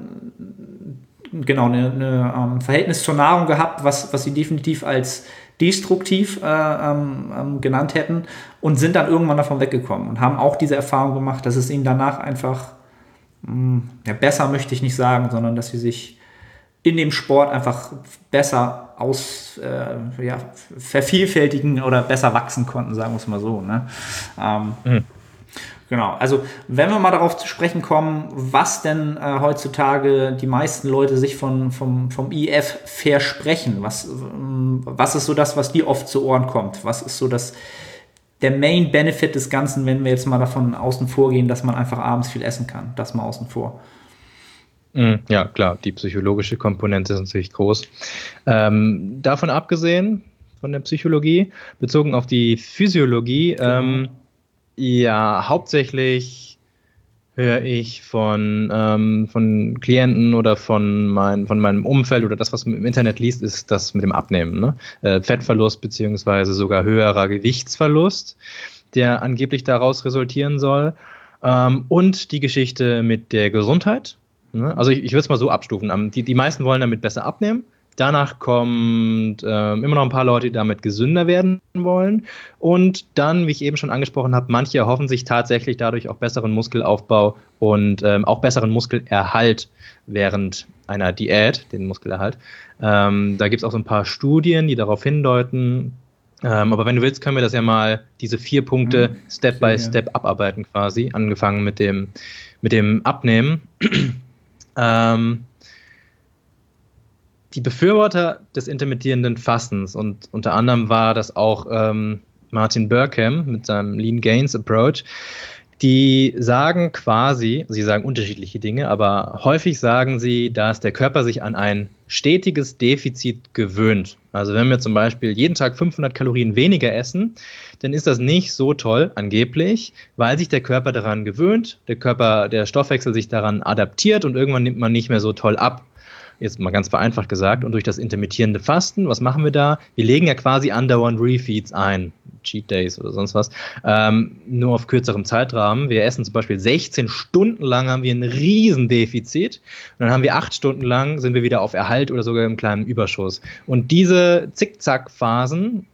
genau eine, eine ähm, Verhältnis zur Nahrung gehabt, was, was sie definitiv als destruktiv äh, ähm, ähm, genannt hätten und sind dann irgendwann davon weggekommen und haben auch diese Erfahrung gemacht, dass es ihnen danach einfach mh, hm, ja, besser möchte ich nicht sagen, sondern dass sie sich in dem Sport einfach besser aus äh, ja, vervielfältigen oder besser wachsen konnten, sagen wir es mal so. Ne? Ähm, mhm. Genau, also wenn wir mal darauf zu sprechen kommen, was denn äh, heutzutage die meisten Leute sich von, vom, vom IF versprechen, was, ähm, was ist so das, was dir oft zu Ohren kommt? Was ist so das, der Main Benefit des Ganzen, wenn wir jetzt mal davon außen vor gehen, dass man einfach abends viel essen kann? Das mal außen vor. Mhm, ja, klar, die psychologische Komponente ist natürlich groß. Ähm, davon abgesehen, von der Psychologie, bezogen auf die Physiologie, genau. ähm, ja, hauptsächlich höre ich von, ähm, von Klienten oder von, mein, von meinem Umfeld oder das, was man im Internet liest, ist das mit dem Abnehmen. Ne? Äh, Fettverlust beziehungsweise sogar höherer Gewichtsverlust, der angeblich daraus resultieren soll. Ähm, und die Geschichte mit der Gesundheit. Ne? Also ich, ich würde es mal so abstufen. Die, die meisten wollen damit besser abnehmen Danach kommt äh, immer noch ein paar Leute, die damit gesünder werden wollen. Und dann, wie ich eben schon angesprochen habe, manche erhoffen sich tatsächlich dadurch auch besseren Muskelaufbau und ähm, auch besseren Muskelerhalt während einer Diät, den Muskelerhalt. Ähm, da gibt es auch so ein paar Studien, die darauf hindeuten. Ähm, aber wenn du willst, können wir das ja mal, diese vier Punkte mhm, Step by Step abarbeiten quasi, angefangen mit dem, mit dem Abnehmen. ähm, die Befürworter des intermittierenden Fastens und unter anderem war das auch ähm, Martin Burkham mit seinem Lean Gains Approach, die sagen quasi, sie sagen unterschiedliche Dinge, aber häufig sagen sie, dass der Körper sich an ein stetiges Defizit gewöhnt. Also wenn wir zum Beispiel jeden Tag 500 Kalorien weniger essen, dann ist das nicht so toll, angeblich, weil sich der Körper daran gewöhnt, der Körper, der Stoffwechsel sich daran adaptiert und irgendwann nimmt man nicht mehr so toll ab jetzt mal ganz vereinfacht gesagt, und durch das intermittierende Fasten, was machen wir da? Wir legen ja quasi andauernd Refeeds ein, Cheat Days oder sonst was, ähm, nur auf kürzerem Zeitrahmen. Wir essen zum Beispiel 16 Stunden lang, haben wir ein Riesendefizit und dann haben wir acht Stunden lang, sind wir wieder auf Erhalt oder sogar im kleinen Überschuss. Und diese Zickzack-Phasen,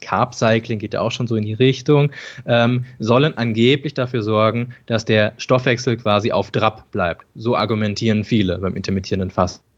Carb Cycling geht ja auch schon so in die Richtung, ähm, sollen angeblich dafür sorgen, dass der Stoffwechsel quasi auf Trab bleibt. So argumentieren viele beim intermittierenden Fasten.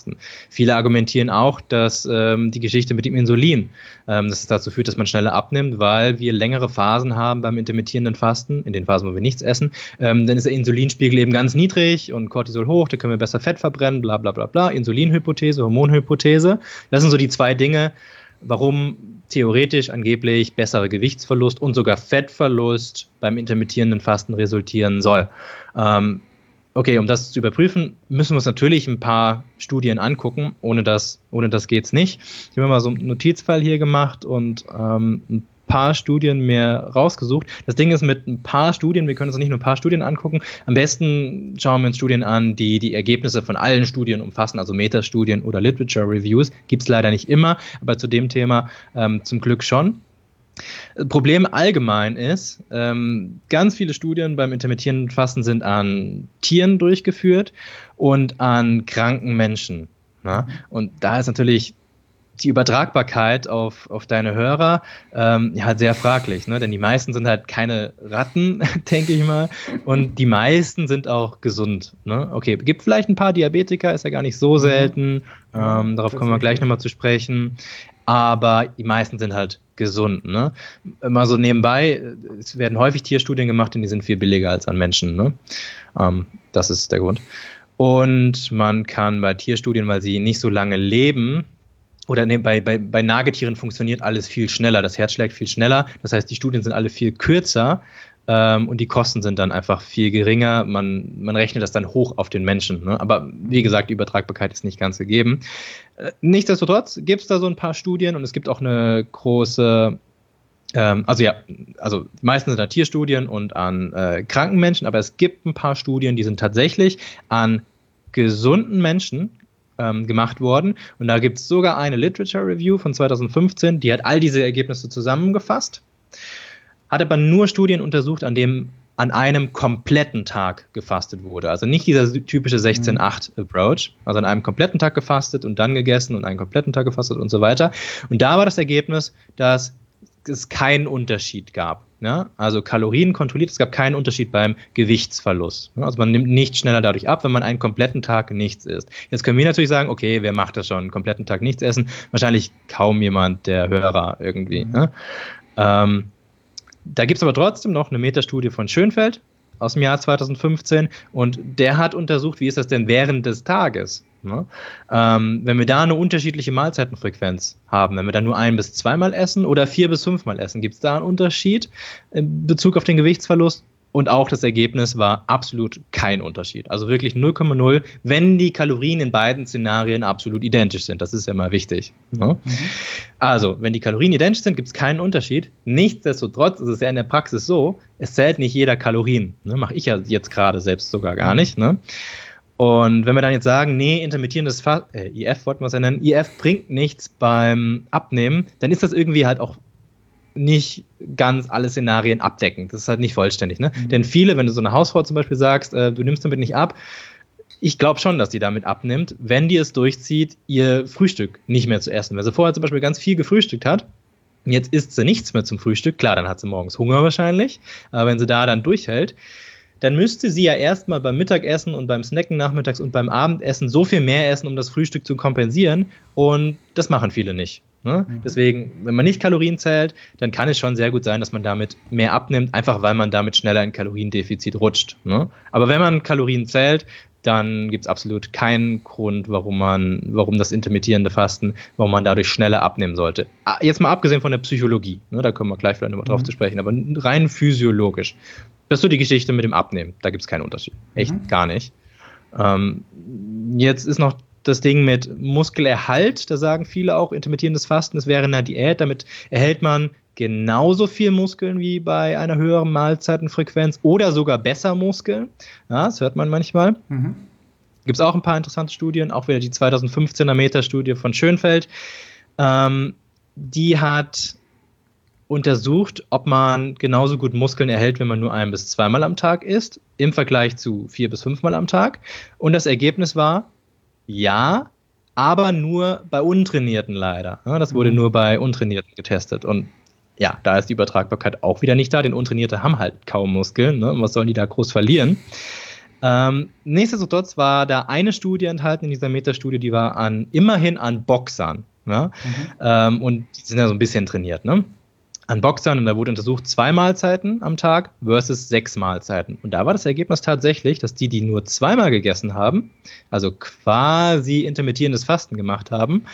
Viele argumentieren auch, dass ähm, die Geschichte mit dem Insulin, ähm, dass es dazu führt, dass man schneller abnimmt, weil wir längere Phasen haben beim intermittierenden Fasten, in den Phasen, wo wir nichts essen, ähm, dann ist der Insulinspiegel eben ganz niedrig und Cortisol hoch, da können wir besser Fett verbrennen, bla bla bla bla. Insulinhypothese, Hormonhypothese. Das sind so die zwei Dinge, warum theoretisch angeblich bessere Gewichtsverlust und sogar Fettverlust beim intermittierenden Fasten resultieren soll. Ähm, okay, um das zu überprüfen, müssen wir uns natürlich ein paar Studien angucken. Ohne das, ohne das geht es nicht. Ich habe mal so einen Notizfall hier gemacht und ähm, ein paar Studien mehr rausgesucht. Das Ding ist mit ein paar Studien, wir können uns nicht nur ein paar Studien angucken. Am besten schauen wir uns Studien an, die die Ergebnisse von allen Studien umfassen, also Metastudien oder Literature Reviews. Gibt es leider nicht immer, aber zu dem Thema ähm, zum Glück schon. Problem allgemein ist, ähm, ganz viele Studien beim intermittierenden Fasten sind an Tieren durchgeführt und an kranken Menschen. Na? Und da ist natürlich die Übertragbarkeit auf, auf deine Hörer ähm, ja, sehr fraglich, ne? denn die meisten sind halt keine Ratten, denke ich mal, und die meisten sind auch gesund. Ne? Okay, gibt vielleicht ein paar Diabetiker, ist ja gar nicht so mhm. selten, ähm, darauf kommen wir gleich nochmal zu sprechen, aber die meisten sind halt gesund. Ne? Mal so nebenbei, es werden häufig Tierstudien gemacht und die sind viel billiger als an Menschen. Ne? Ähm, das ist der Grund. Und man kann bei Tierstudien, weil sie nicht so lange leben, oder nee, bei, bei, bei Nagetieren funktioniert alles viel schneller. Das Herz schlägt viel schneller. Das heißt, die Studien sind alle viel kürzer ähm, und die Kosten sind dann einfach viel geringer. Man, man rechnet das dann hoch auf den Menschen. Ne? Aber wie gesagt, die Übertragbarkeit ist nicht ganz gegeben. Äh, nichtsdestotrotz gibt es da so ein paar Studien und es gibt auch eine große ähm, also ja, also meistens sind da Tierstudien und an äh, kranken Menschen, aber es gibt ein paar Studien, die sind tatsächlich an gesunden Menschen ähm, gemacht worden. Und da gibt es sogar eine Literature Review von 2015, die hat all diese Ergebnisse zusammengefasst, hat aber nur Studien untersucht, an dem an einem kompletten Tag gefastet wurde. Also nicht dieser typische 16-8-Approach, also an einem kompletten Tag gefastet und dann gegessen und einen kompletten Tag gefastet und so weiter. Und da war das Ergebnis, dass es keinen Unterschied gab. Ne? Also Kalorien kontrolliert, es gab keinen Unterschied beim Gewichtsverlust. Ne? Also man nimmt nicht schneller dadurch ab, wenn man einen kompletten Tag nichts isst. Jetzt können wir natürlich sagen, okay, wer macht das schon, einen kompletten Tag nichts essen? Wahrscheinlich kaum jemand der Hörer irgendwie. Mhm. Ne? Ähm, da gibt es aber trotzdem noch eine Metastudie von Schönfeld aus dem Jahr 2015 und der hat untersucht, wie ist das denn während des Tages? Ne? Ähm, wenn wir da eine unterschiedliche Mahlzeitenfrequenz haben, wenn wir da nur ein bis zweimal essen oder vier bis fünfmal essen, gibt es da einen Unterschied in Bezug auf den Gewichtsverlust? Und auch das Ergebnis war absolut kein Unterschied. Also wirklich 0,0, wenn die Kalorien in beiden Szenarien absolut identisch sind. Das ist ja mal wichtig. Ne? Mhm. Also, wenn die Kalorien identisch sind, gibt es keinen Unterschied. Nichtsdestotrotz ist es ja in der Praxis so, es zählt nicht jeder Kalorien. Ne? Mache ich ja jetzt gerade selbst sogar gar nicht. Ne? Und wenn wir dann jetzt sagen, nee, intermittierendes Fasten, äh, IF wollten wir es ja nennen, IF bringt nichts beim Abnehmen, dann ist das irgendwie halt auch nicht ganz alle Szenarien abdeckend. Das ist halt nicht vollständig. Ne? Mhm. Denn viele, wenn du so eine Hausfrau zum Beispiel sagst, äh, du nimmst damit nicht ab, ich glaube schon, dass die damit abnimmt, wenn die es durchzieht, ihr Frühstück nicht mehr zu essen. Wenn sie vorher zum Beispiel ganz viel gefrühstückt hat, jetzt isst sie nichts mehr zum Frühstück, klar, dann hat sie morgens Hunger wahrscheinlich, aber wenn sie da dann durchhält, dann müsste sie ja erstmal beim Mittagessen und beim Snacken nachmittags und beim Abendessen so viel mehr essen, um das Frühstück zu kompensieren. Und das machen viele nicht. Ne? Mhm. Deswegen, wenn man nicht Kalorien zählt, dann kann es schon sehr gut sein, dass man damit mehr abnimmt, einfach weil man damit schneller in Kaloriendefizit rutscht. Ne? Aber wenn man Kalorien zählt, dann gibt es absolut keinen Grund, warum man, warum das intermittierende Fasten, warum man dadurch schneller abnehmen sollte. Ah, jetzt mal abgesehen von der Psychologie, ne, da kommen wir gleich vielleicht nochmal drauf mhm. zu sprechen, aber rein physiologisch. Das ist so die Geschichte mit dem Abnehmen. Da gibt es keinen Unterschied. Echt mhm. gar nicht. Ähm, jetzt ist noch das Ding mit Muskelerhalt. Da sagen viele auch, intermittierendes Fasten, das wäre eine Diät. Damit erhält man genauso viel Muskeln wie bei einer höheren Mahlzeitenfrequenz oder sogar besser Muskeln. Ja, das hört man manchmal. Mhm. Gibt es auch ein paar interessante Studien, auch wieder die 2015er Meter-Studie von Schönfeld. Ähm, die hat untersucht, ob man genauso gut Muskeln erhält, wenn man nur ein bis zweimal am Tag isst, im Vergleich zu vier bis fünfmal am Tag. Und das Ergebnis war, ja, aber nur bei Untrainierten leider. Das wurde mhm. nur bei Untrainierten getestet. Und ja, da ist die Übertragbarkeit auch wieder nicht da, denn Untrainierte haben halt kaum Muskeln. Ne? Was sollen die da groß verlieren? Ähm, nichtsdestotrotz war da eine Studie enthalten in dieser Metastudie, die war an immerhin an Boxern. Ja? Mhm. Ähm, und die sind ja so ein bisschen trainiert. Ne? An Boxern und da wurde untersucht zwei Mahlzeiten am Tag versus sechs Mahlzeiten. Und da war das Ergebnis tatsächlich, dass die, die nur zweimal gegessen haben, also quasi intermittierendes Fasten gemacht haben,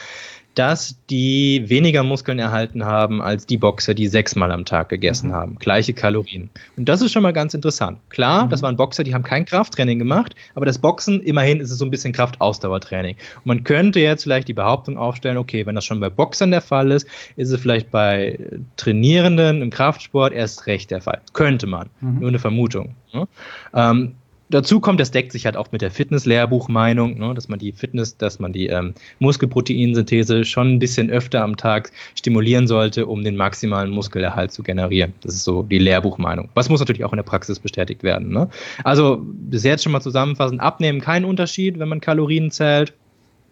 dass die weniger Muskeln erhalten haben als die Boxer, die sechsmal am Tag gegessen mhm. haben. Gleiche Kalorien. Und das ist schon mal ganz interessant. Klar, mhm. das waren Boxer, die haben kein Krafttraining gemacht, aber das Boxen, immerhin ist es so ein bisschen Kraftausdauertraining. Und man könnte jetzt vielleicht die Behauptung aufstellen, okay, wenn das schon bei Boxern der Fall ist, ist es vielleicht bei Trainierenden im Kraftsport erst recht der Fall. Könnte man. Mhm. Nur eine Vermutung. Ne? Ähm, Dazu kommt, das deckt sich halt auch mit der Fitness-Lehrbuchmeinung, ne, dass man die Fitness, dass man die ähm, Muskelproteinsynthese schon ein bisschen öfter am Tag stimulieren sollte, um den maximalen Muskelerhalt zu generieren. Das ist so die Lehrbuchmeinung. Was muss natürlich auch in der Praxis bestätigt werden. Ne? Also bis jetzt schon mal zusammenfassend, abnehmen kein Unterschied, wenn man Kalorien zählt.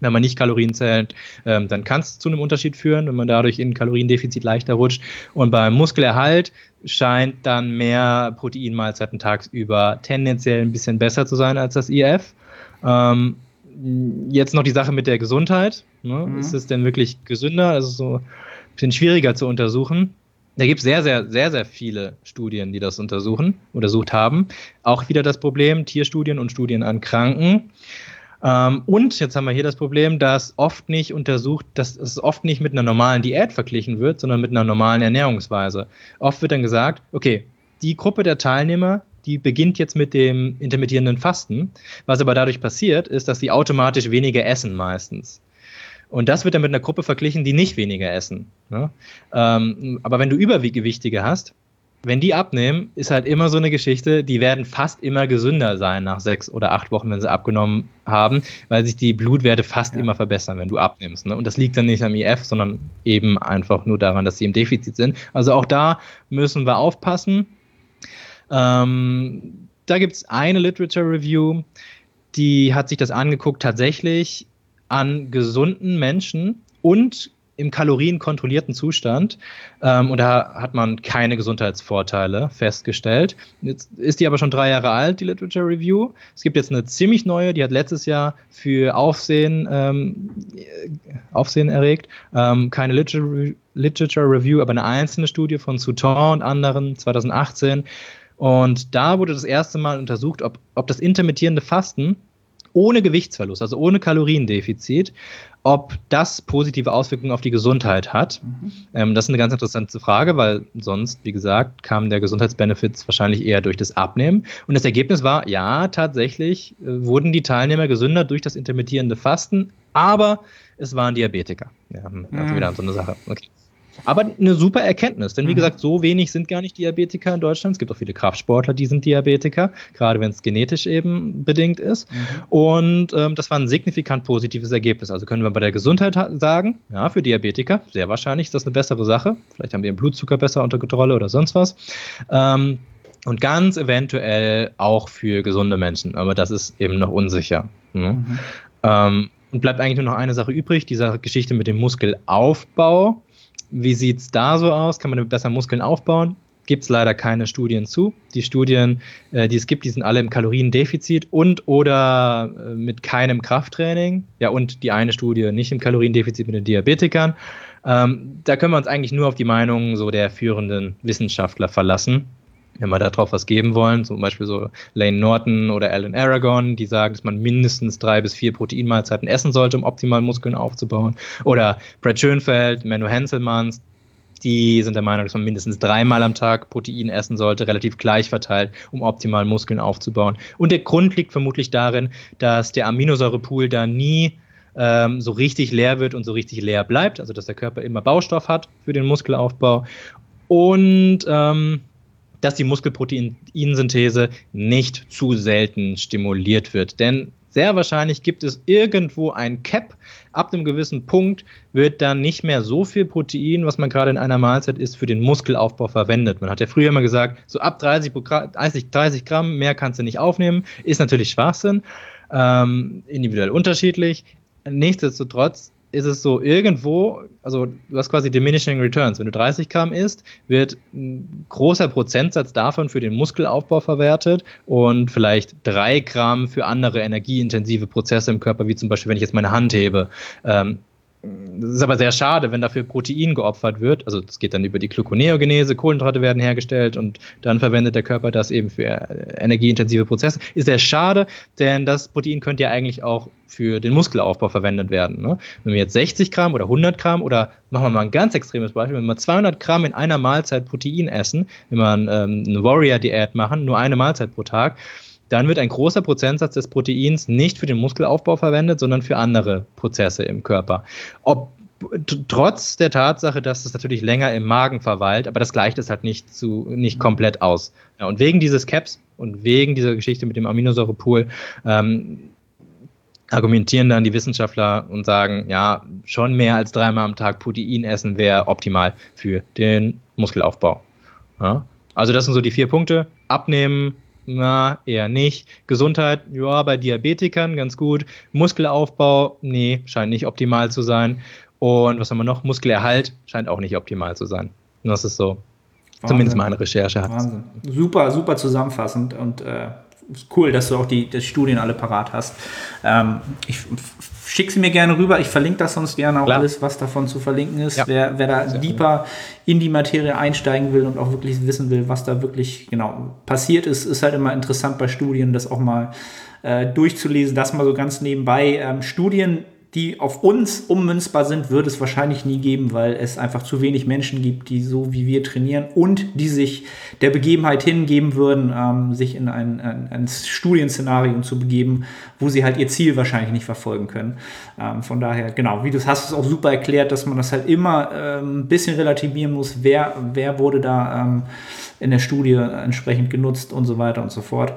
Wenn man nicht Kalorien zählt, ähm, dann kann es zu einem Unterschied führen, wenn man dadurch in Kaloriendefizit leichter rutscht. Und beim Muskelerhalt scheint dann mehr Proteinmahlzeiten tagsüber tendenziell ein bisschen besser zu sein als das IF. Ähm, jetzt noch die Sache mit der Gesundheit. Ne? Mhm. Ist es denn wirklich gesünder? Also so ein bisschen schwieriger zu untersuchen. Da gibt es sehr, sehr, sehr, sehr viele Studien, die das untersuchen, untersucht haben. Auch wieder das Problem, Tierstudien und Studien an Kranken. Ähm, und jetzt haben wir hier das Problem, dass oft nicht untersucht, dass es oft nicht mit einer normalen Diät verglichen wird, sondern mit einer normalen Ernährungsweise. Oft wird dann gesagt, okay, die Gruppe der Teilnehmer, die beginnt jetzt mit dem intermittierenden Fasten. Was aber dadurch passiert, ist, dass sie automatisch weniger essen meistens. Und das wird dann mit einer Gruppe verglichen, die nicht weniger essen. Ähm, aber wenn du Übergewichtige hast, wenn die abnehmen, ist halt immer so eine Geschichte, die werden fast immer gesünder sein nach sechs oder acht Wochen, wenn sie abgenommen haben, weil sich die Blutwerte fast ja. immer verbessern, wenn du abnimmst. Ne? Und das liegt dann nicht am IF, sondern eben einfach nur daran, dass sie im Defizit sind. Also auch da müssen wir aufpassen. Ähm, da gibt es eine Literature Review, die hat sich das angeguckt, tatsächlich an gesunden Menschen und im kalorienkontrollierten Zustand. Ähm, und da hat man keine Gesundheitsvorteile festgestellt. Jetzt ist die aber schon drei Jahre alt, die Literature Review. Es gibt jetzt eine ziemlich neue, die hat letztes Jahr für Aufsehen, ähm, Aufsehen erregt. Ähm, keine Literature, Literature Review, aber eine einzelne Studie von Souton und anderen 2018. Und da wurde das erste Mal untersucht, ob, ob das intermittierende Fasten ohne Gewichtsverlust, also ohne Kaloriendefizit, ob das positive Auswirkungen auf die Gesundheit hat. Mhm. Ähm, das ist eine ganz interessante Frage, weil sonst, wie gesagt, kam der Gesundheitsbenefits wahrscheinlich eher durch das Abnehmen. Und das Ergebnis war, ja, tatsächlich äh, wurden die Teilnehmer gesünder durch das intermittierende Fasten, aber es waren Diabetiker. Ja, also mhm. wieder so eine Sache. Okay. Aber eine super Erkenntnis, denn wie mhm. gesagt, so wenig sind gar nicht Diabetiker in Deutschland. Es gibt auch viele Kraftsportler, die sind Diabetiker, gerade wenn es genetisch eben bedingt ist. Mhm. Und ähm, das war ein signifikant positives Ergebnis. Also können wir bei der Gesundheit sagen, ja, für Diabetiker, sehr wahrscheinlich ist das eine bessere Sache. Vielleicht haben wir den Blutzucker besser unter Kontrolle oder sonst was. Ähm, und ganz eventuell auch für gesunde Menschen, aber das ist eben noch unsicher. Ne? Mhm. Ähm, und bleibt eigentlich nur noch eine Sache übrig, diese Geschichte mit dem Muskelaufbau. Wie sieht es da so aus? Kann man besser Muskeln aufbauen? Gibt es leider keine Studien zu. Die Studien, äh, die es gibt, die sind alle im Kaloriendefizit und oder äh, mit keinem Krafttraining. Ja, und die eine Studie nicht im Kaloriendefizit mit den Diabetikern. Ähm, da können wir uns eigentlich nur auf die Meinungen so der führenden Wissenschaftler verlassen wenn wir darauf was geben wollen, zum Beispiel so Lane Norton oder Alan Aragon, die sagen, dass man mindestens drei bis vier Proteinmahlzeiten essen sollte, um optimal Muskeln aufzubauen. Oder Brad Schönfeld, Menno Henselmanns, die sind der Meinung, dass man mindestens dreimal am Tag Protein essen sollte, relativ gleich verteilt, um optimal Muskeln aufzubauen. Und der Grund liegt vermutlich darin, dass der Aminosäurepool da nie ähm, so richtig leer wird und so richtig leer bleibt, also dass der Körper immer Baustoff hat für den Muskelaufbau. Und ähm, dass die Muskelproteinsynthese nicht zu selten stimuliert wird. Denn sehr wahrscheinlich gibt es irgendwo ein Cap. Ab einem gewissen Punkt wird dann nicht mehr so viel Protein, was man gerade in einer Mahlzeit isst, für den Muskelaufbau verwendet. Man hat ja früher immer gesagt, so ab 30, 30 Gramm mehr kannst du nicht aufnehmen. Ist natürlich Schwachsinn, ähm, individuell unterschiedlich. Nichtsdestotrotz ist es so irgendwo, also du hast quasi diminishing returns. Wenn du 30 Gramm isst, wird ein großer Prozentsatz davon für den Muskelaufbau verwertet und vielleicht drei Gramm für andere energieintensive Prozesse im Körper, wie zum Beispiel, wenn ich jetzt meine Hand hebe. Ähm, das ist aber sehr schade, wenn dafür Protein geopfert wird. Also es geht dann über die Gluconeogenese, Kohlenhydrate werden hergestellt und dann verwendet der Körper das eben für energieintensive Prozesse. Ist sehr schade, denn das Protein könnte ja eigentlich auch für den Muskelaufbau verwendet werden. Ne? Wenn wir jetzt 60 Gramm oder 100 Gramm oder machen wir mal ein ganz extremes Beispiel, wenn wir 200 Gramm in einer Mahlzeit Protein essen, wenn wir ähm, eine Warrior-Diät machen, nur eine Mahlzeit pro Tag, dann wird ein großer Prozentsatz des Proteins nicht für den Muskelaufbau verwendet, sondern für andere Prozesse im Körper. Ob trotz der Tatsache, dass es natürlich länger im Magen verweilt, aber das gleicht es halt nicht zu nicht komplett aus. Ja, und wegen dieses Caps und wegen dieser Geschichte mit dem Aminosäurepool ähm, argumentieren dann die Wissenschaftler und sagen, ja, schon mehr als dreimal am Tag Protein essen wäre optimal für den Muskelaufbau. Ja? Also das sind so die vier Punkte. Abnehmen, na, eher nicht. Gesundheit, ja, bei Diabetikern ganz gut. Muskelaufbau, nee, scheint nicht optimal zu sein. Und was haben wir noch? Muskelerhalt scheint auch nicht optimal zu sein. das ist so, Wahnsinn. zumindest meine Recherche hat. Wahnsinn. Super, super zusammenfassend und äh, cool, dass du auch die, die Studien alle parat hast. Ähm, ich schick sie mir gerne rüber. Ich verlinke das sonst gerne auch Klar. alles, was davon zu verlinken ist. Ja. Wer, wer da Sehr deeper in die Materie einsteigen will und auch wirklich wissen will, was da wirklich genau passiert ist, ist halt immer interessant bei Studien, das auch mal äh, durchzulesen. Das mal so ganz nebenbei. Ähm, Studien die auf uns ummünzbar sind, wird es wahrscheinlich nie geben, weil es einfach zu wenig Menschen gibt, die so wie wir trainieren und die sich der Begebenheit hingeben würden, ähm, sich in ein, ein, ein Studienszenario zu begeben, wo sie halt ihr Ziel wahrscheinlich nicht verfolgen können. Ähm, von daher, genau, wie du hast es auch super erklärt, dass man das halt immer ähm, ein bisschen relativieren muss, wer, wer wurde da ähm, in der Studie entsprechend genutzt und so weiter und so fort.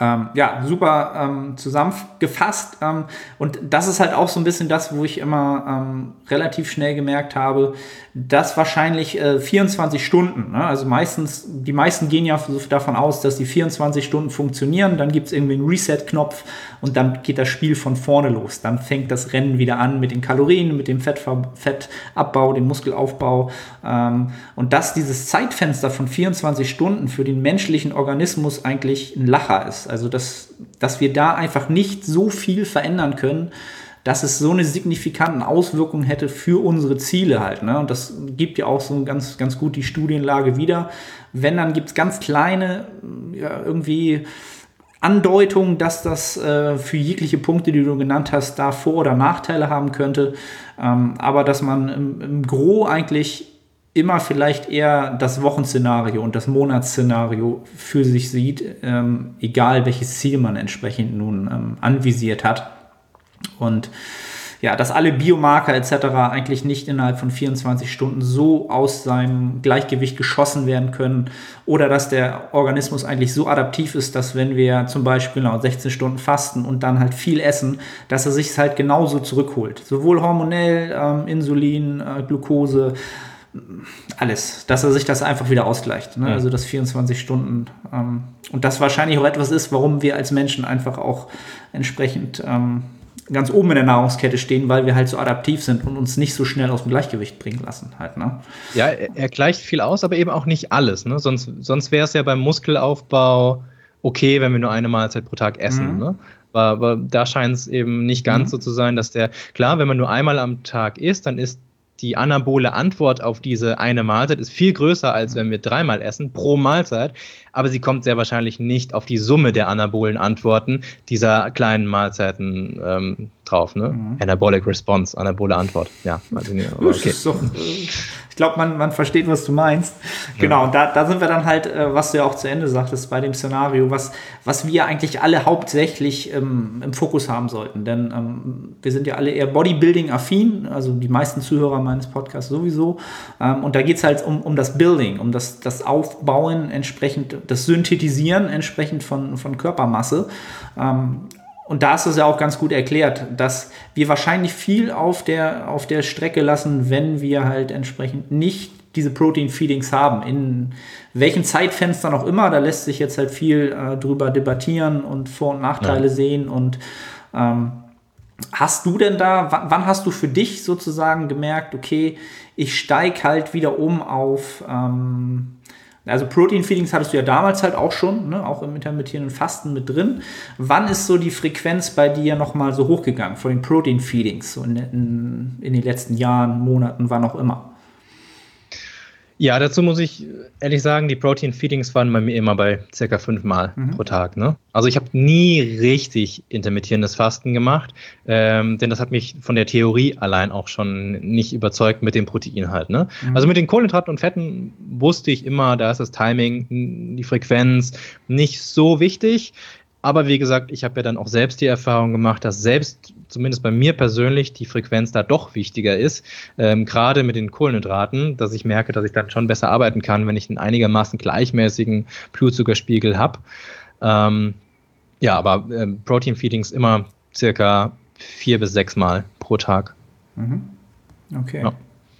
Ähm, ja, super ähm, zusammengefasst. Ähm, und das ist halt auch so ein bisschen das, wo ich immer ähm, relativ schnell gemerkt habe, dass wahrscheinlich äh, 24 Stunden, ne? also meistens, die meisten gehen ja davon aus, dass die 24 Stunden funktionieren, dann gibt es irgendwie einen Reset-Knopf und dann geht das Spiel von vorne los. Dann fängt das Rennen wieder an mit den Kalorien, mit dem Fettver Fettabbau, dem Muskelaufbau. Ähm, und dass dieses Zeitfenster von 24 Stunden für den menschlichen Organismus eigentlich ein Lacher ist. Also dass, dass wir da einfach nicht so viel verändern können, dass es so eine signifikanten Auswirkungen hätte für unsere Ziele halt. Ne? Und das gibt ja auch so ganz, ganz gut die Studienlage wieder. Wenn, dann gibt es ganz kleine, ja, irgendwie Andeutungen, dass das äh, für jegliche Punkte, die du genannt hast, da Vor- oder Nachteile haben könnte. Ähm, aber dass man im, im Gro eigentlich immer vielleicht eher das Wochenszenario und das Monatsszenario für sich sieht, ähm, egal welches Ziel man entsprechend nun ähm, anvisiert hat. Und ja, dass alle Biomarker etc. eigentlich nicht innerhalb von 24 Stunden so aus seinem Gleichgewicht geschossen werden können oder dass der Organismus eigentlich so adaptiv ist, dass wenn wir zum Beispiel noch 16 Stunden fasten und dann halt viel essen, dass er sich halt genauso zurückholt. Sowohl hormonell, ähm, Insulin, äh, Glucose, alles, dass er sich das einfach wieder ausgleicht. Ne? Ja. Also das 24 Stunden. Ähm, und das wahrscheinlich auch etwas ist, warum wir als Menschen einfach auch entsprechend ähm, ganz oben in der Nahrungskette stehen, weil wir halt so adaptiv sind und uns nicht so schnell aus dem Gleichgewicht bringen lassen. Halt, ne? Ja, er, gleicht viel aus, aber eben auch nicht alles. Ne? Sonst, sonst wäre es ja beim Muskelaufbau okay, wenn wir nur eine Mahlzeit pro Tag essen. Mhm. Ne? Aber, aber da scheint es eben nicht ganz mhm. so zu sein, dass der, klar, wenn man nur einmal am Tag isst, dann ist die anabole Antwort auf diese eine Mahlzeit ist viel größer, als wenn wir dreimal essen pro Mahlzeit. Aber sie kommt sehr wahrscheinlich nicht auf die Summe der anabolen Antworten dieser kleinen Mahlzeiten ähm, drauf. Ne? Mhm. Anabolic Response, anabole Antwort. Ja, also okay. Ich glaube, man, man versteht, was du meinst. Genau, und da, da sind wir dann halt, äh, was du ja auch zu Ende sagtest bei dem Szenario, was, was wir eigentlich alle hauptsächlich ähm, im Fokus haben sollten. Denn ähm, wir sind ja alle eher Bodybuilding-affin, also die meisten Zuhörer meines Podcasts sowieso. Ähm, und da geht es halt um, um das Building, um das, das Aufbauen entsprechend, das Synthetisieren entsprechend von, von Körpermasse. Ähm, und da ist es ja auch ganz gut erklärt, dass wir wahrscheinlich viel auf der, auf der Strecke lassen, wenn wir halt entsprechend nicht diese Protein-Feedings haben. In welchen Zeitfenstern auch immer, da lässt sich jetzt halt viel äh, drüber debattieren und Vor- und Nachteile ja. sehen. Und ähm, hast du denn da, wann, hast du für dich sozusagen gemerkt, okay, ich steige halt wieder um auf ähm, also Protein Feedings hattest du ja damals halt auch schon, ne? auch im intermittierenden Fasten mit drin. Wann ist so die Frequenz bei dir nochmal so hochgegangen von den Protein Feedings so in, in, in den letzten Jahren, Monaten, wann auch immer? Ja, dazu muss ich ehrlich sagen, die Protein Feedings waren bei mir immer bei circa fünfmal mhm. pro Tag. Ne? Also ich habe nie richtig intermittierendes Fasten gemacht, ähm, denn das hat mich von der Theorie allein auch schon nicht überzeugt mit dem Protein halt. Ne? Mhm. Also mit den Kohlenhydraten und Fetten wusste ich immer, da ist das Timing, die Frequenz nicht so wichtig. Aber wie gesagt, ich habe ja dann auch selbst die Erfahrung gemacht, dass selbst zumindest bei mir persönlich die Frequenz da doch wichtiger ist, ähm, gerade mit den Kohlenhydraten, dass ich merke, dass ich dann schon besser arbeiten kann, wenn ich einen einigermaßen gleichmäßigen Blutzuckerspiegel habe. Ähm, ja, aber ähm, Protein Feedings immer circa vier bis sechs Mal pro Tag. Mhm. Okay. Ja.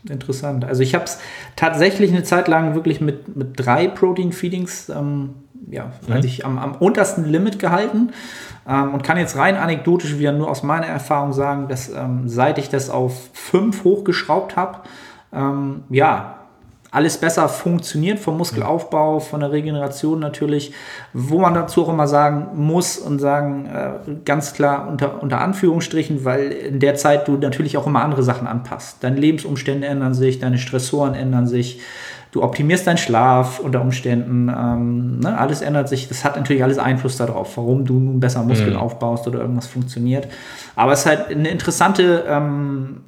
Interessant. Also ich habe es tatsächlich eine Zeit lang wirklich mit, mit drei Protein Feedings ähm, ja, mhm. sich am, am, untersten Limit gehalten ähm, und kann jetzt rein anekdotisch wieder nur aus meiner Erfahrung sagen, dass ähm, seit ich das auf fünf hochgeschraubt habe, ähm, ja, alles besser funktioniert, vom Muskelaufbau, von der Regeneration natürlich, wo man dazu auch immer sagen muss und sagen, äh, ganz klar unter, unter Anführungsstrichen, weil in der Zeit du natürlich auch immer andere Sachen anpasst. Deine Lebensumstände ändern sich, deine Stressoren ändern sich, du optimierst deinen Schlaf unter Umständen, ähm, ne, alles ändert sich. Das hat natürlich alles Einfluss darauf, warum du nun besser Muskeln mhm. aufbaust oder irgendwas funktioniert. Aber es ist halt eine interessante, ähm,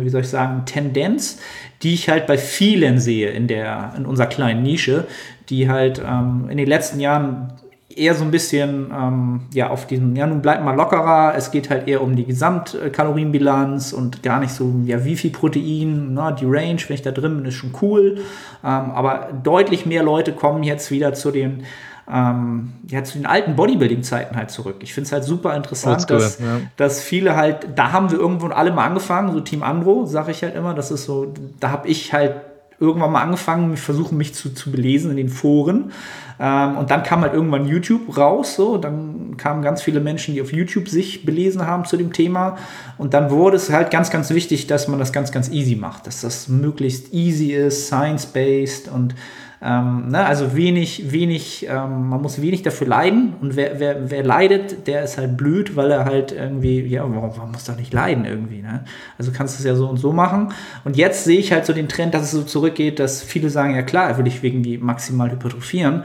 wie soll ich sagen, Tendenz, die ich halt bei vielen sehe in der, in unserer kleinen Nische, die halt ähm, in den letzten Jahren eher so ein bisschen ähm, ja auf diesen, ja, nun bleibt mal lockerer. Es geht halt eher um die Gesamtkalorienbilanz und gar nicht so, ja, wie viel Protein, na, die Range, wenn ich da drin bin, ist schon cool. Ähm, aber deutlich mehr Leute kommen jetzt wieder zu den ähm, ja, zu den alten Bodybuilding-Zeiten halt zurück. Ich finde es halt super interessant, dass, ja. dass viele halt, da haben wir irgendwo alle mal angefangen, so Team Andro, sage ich halt immer, das ist so, da habe ich halt irgendwann mal angefangen, versuchen, mich zu, zu belesen in den Foren. Ähm, und dann kam halt irgendwann YouTube raus, so, dann kamen ganz viele Menschen, die auf YouTube sich belesen haben zu dem Thema. Und dann wurde es halt ganz, ganz wichtig, dass man das ganz, ganz easy macht, dass das möglichst easy ist, science-based und ähm, ne, also wenig, wenig, ähm, man muss wenig dafür leiden und wer, wer, wer leidet, der ist halt blöd, weil er halt irgendwie, ja, warum, man muss doch nicht leiden irgendwie, ne? Also kannst du es ja so und so machen. Und jetzt sehe ich halt so den Trend, dass es so zurückgeht, dass viele sagen, ja klar, will ich wegen die maximal hypertrophieren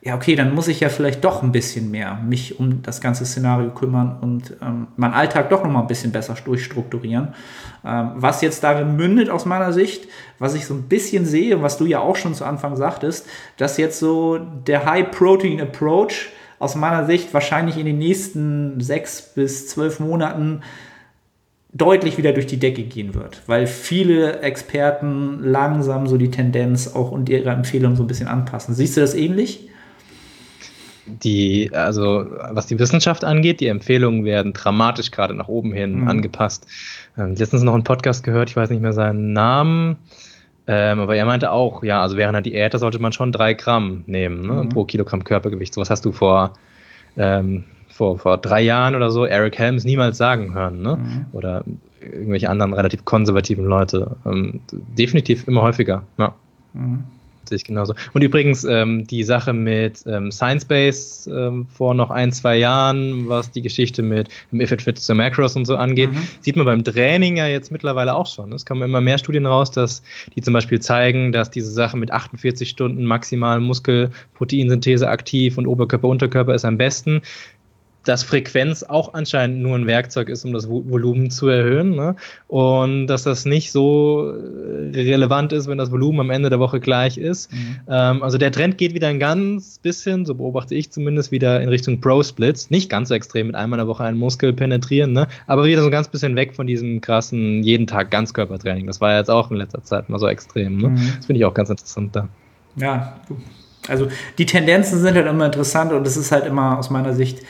ja, okay, dann muss ich ja vielleicht doch ein bisschen mehr mich um das ganze Szenario kümmern und ähm, meinen Alltag doch nochmal ein bisschen besser durchstrukturieren. Ähm, was jetzt darin mündet aus meiner Sicht, was ich so ein bisschen sehe, was du ja auch schon zu Anfang sagtest, dass jetzt so der High-Protein-Approach aus meiner Sicht wahrscheinlich in den nächsten sechs bis zwölf Monaten deutlich wieder durch die Decke gehen wird, weil viele Experten langsam so die Tendenz auch und ihre Empfehlungen so ein bisschen anpassen. Siehst du das ähnlich? Die, also was die Wissenschaft angeht, die Empfehlungen werden dramatisch gerade nach oben hin mhm. angepasst. Ähm, letztens noch einen Podcast gehört, ich weiß nicht mehr seinen Namen, ähm, aber er meinte auch, ja, also während einer Diät, da sollte man schon drei Gramm nehmen ne, mhm. pro Kilogramm Körpergewicht. So was hast du vor, ähm, vor, vor drei Jahren oder so Eric Helms niemals sagen hören, ne? Mhm. Oder irgendwelche anderen relativ konservativen Leute. Ähm, definitiv immer häufiger, ja. Mhm sehe ich genauso. Und übrigens, ähm, die Sache mit ähm, Science Base ähm, vor noch ein, zwei Jahren, was die Geschichte mit If It Fits the Macros und so angeht, mhm. sieht man beim Training ja jetzt mittlerweile auch schon. Es kommen immer mehr Studien raus, dass die zum Beispiel zeigen, dass diese Sache mit 48 Stunden maximal Muskelproteinsynthese aktiv und Oberkörper, Unterkörper ist am besten dass Frequenz auch anscheinend nur ein Werkzeug ist, um das Volumen zu erhöhen. Ne? Und dass das nicht so äh, relevant ist, wenn das Volumen am Ende der Woche gleich ist. Mhm. Ähm, also der Trend geht wieder ein ganz bisschen, so beobachte ich zumindest, wieder in Richtung Pro-Splits. Nicht ganz so extrem mit einmal in der Woche einen Muskel penetrieren, ne? aber wieder so ein ganz bisschen weg von diesem krassen jeden Tag Ganzkörpertraining. Das war ja jetzt auch in letzter Zeit mal so extrem. Ne? Mhm. Das finde ich auch ganz interessant da. Ja, also die Tendenzen sind halt immer interessant und es ist halt immer aus meiner Sicht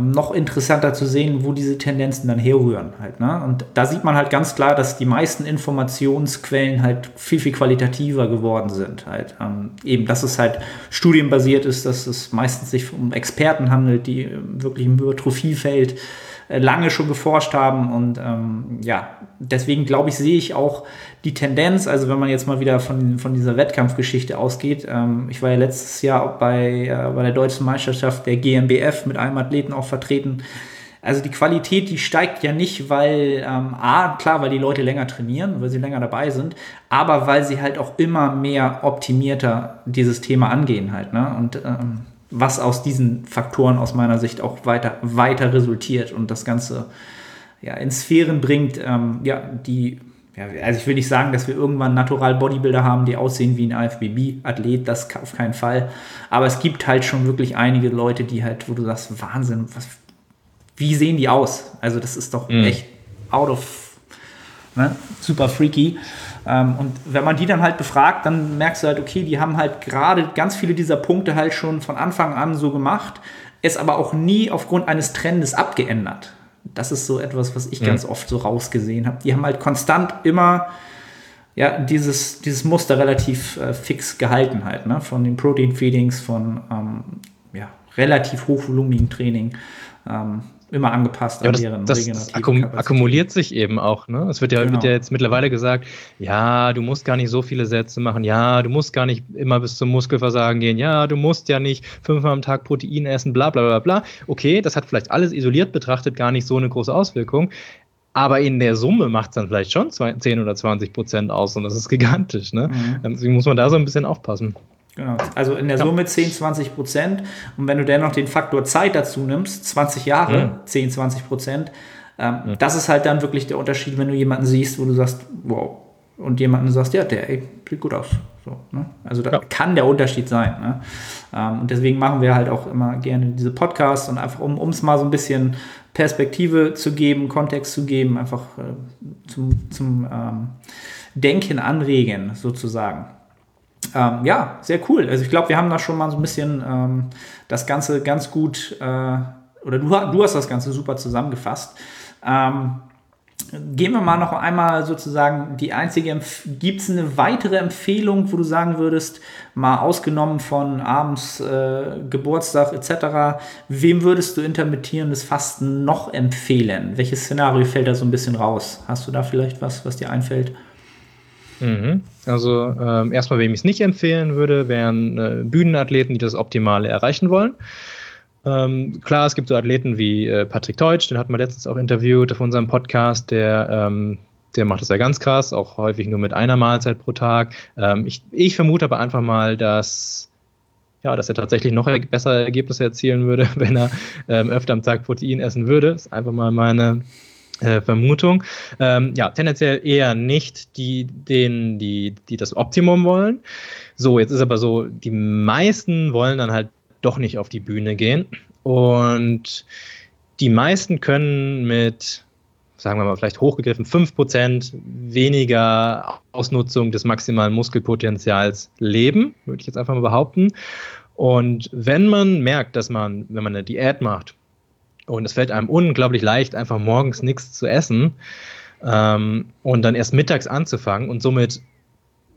noch interessanter zu sehen, wo diese Tendenzen dann herrühren halt. Ne? Und da sieht man halt ganz klar, dass die meisten Informationsquellen halt viel, viel qualitativer geworden sind. Halt. Ähm, eben, dass es halt studienbasiert ist, dass es meistens sich um Experten handelt, die wirklich im Hypertrophiefeld äh, lange schon geforscht haben. Und ähm, ja, deswegen glaube ich, sehe ich auch die Tendenz, also wenn man jetzt mal wieder von, von dieser Wettkampfgeschichte ausgeht, ähm, ich war ja letztes Jahr bei, äh, bei der deutschen Meisterschaft der GmbF mit einem Athleten auch vertreten. Also die Qualität, die steigt ja nicht, weil, ähm, A, klar, weil die Leute länger trainieren, weil sie länger dabei sind, aber weil sie halt auch immer mehr optimierter dieses Thema angehen halt. Ne? Und ähm, was aus diesen Faktoren aus meiner Sicht auch weiter, weiter resultiert und das Ganze ja, in Sphären bringt, ähm, ja, die, ja, also ich will nicht sagen, dass wir irgendwann Natural Bodybuilder haben, die aussehen wie ein AFBB-Athlet, das auf keinen Fall. Aber es gibt halt schon wirklich einige Leute, die halt, wo du sagst, Wahnsinn, was, wie sehen die aus? Also das ist doch mhm. echt out of, ne, super freaky. Ähm, und wenn man die dann halt befragt, dann merkst du halt, okay, die haben halt gerade ganz viele dieser Punkte halt schon von Anfang an so gemacht, es aber auch nie aufgrund eines Trendes abgeändert. Das ist so etwas, was ich mhm. ganz oft so rausgesehen habe. Die haben halt konstant immer ja, dieses, dieses Muster relativ äh, fix gehalten halt, ne? Von den Protein Feedings, von ähm, ja, relativ hochvolumigen Training. Ähm, immer angepasst ja, an das, deren das regenerative akkum akkumuliert sich eben auch. Ne? Es wird ja, genau. wird ja jetzt mittlerweile gesagt, ja, du musst gar nicht so viele Sätze machen, ja, du musst gar nicht immer bis zum Muskelversagen gehen, ja, du musst ja nicht fünfmal am Tag Protein essen, bla bla bla bla. Okay, das hat vielleicht alles isoliert betrachtet gar nicht so eine große Auswirkung. Aber in der Summe macht es dann vielleicht schon 10 oder 20 Prozent aus und das ist gigantisch. Ne? Mhm. Deswegen muss man da so ein bisschen aufpassen. Genau. Also in der ja. Summe 10, 20 Prozent. Und wenn du dennoch den Faktor Zeit dazu nimmst, 20 Jahre, ja. 10, 20 Prozent, ähm, ja. das ist halt dann wirklich der Unterschied, wenn du jemanden siehst, wo du sagst, wow, und jemanden sagst, ja, der ey, sieht gut aus. So, ne? Also da kann der Unterschied sein. Ne? Ähm, und deswegen machen wir halt auch immer gerne diese Podcasts und einfach, um es mal so ein bisschen Perspektive zu geben, Kontext zu geben, einfach äh, zum, zum ähm, Denken anregen, sozusagen. Ähm, ja, sehr cool. Also ich glaube, wir haben da schon mal so ein bisschen ähm, das Ganze ganz gut, äh, oder du, du hast das Ganze super zusammengefasst. Ähm, gehen wir mal noch einmal sozusagen die einzige, gibt es eine weitere Empfehlung, wo du sagen würdest, mal ausgenommen von abends äh, Geburtstag etc., wem würdest du intermittierendes Fasten noch empfehlen? Welches Szenario fällt da so ein bisschen raus? Hast du da vielleicht was, was dir einfällt? Mhm. Also ähm, erstmal, wem ich es nicht empfehlen würde, wären äh, Bühnenathleten, die das Optimale erreichen wollen. Ähm, klar, es gibt so Athleten wie äh, Patrick Teutsch, den hatten wir letztens auch interviewt auf unserem Podcast, der, ähm, der macht das ja ganz krass, auch häufig nur mit einer Mahlzeit pro Tag. Ähm, ich, ich vermute aber einfach mal, dass ja, dass er tatsächlich noch bessere Ergebnisse erzielen würde, wenn er ähm, öfter am Tag Protein essen würde. Das ist einfach mal meine äh, Vermutung. Ähm, ja, tendenziell eher nicht die, denen, die, die das Optimum wollen. So, jetzt ist aber so, die meisten wollen dann halt doch nicht auf die Bühne gehen. Und die meisten können mit, sagen wir mal, vielleicht hochgegriffen, 5% weniger Ausnutzung des maximalen Muskelpotenzials leben, würde ich jetzt einfach mal behaupten. Und wenn man merkt, dass man, wenn man eine Diät macht, und es fällt einem unglaublich leicht, einfach morgens nichts zu essen ähm, und dann erst mittags anzufangen und somit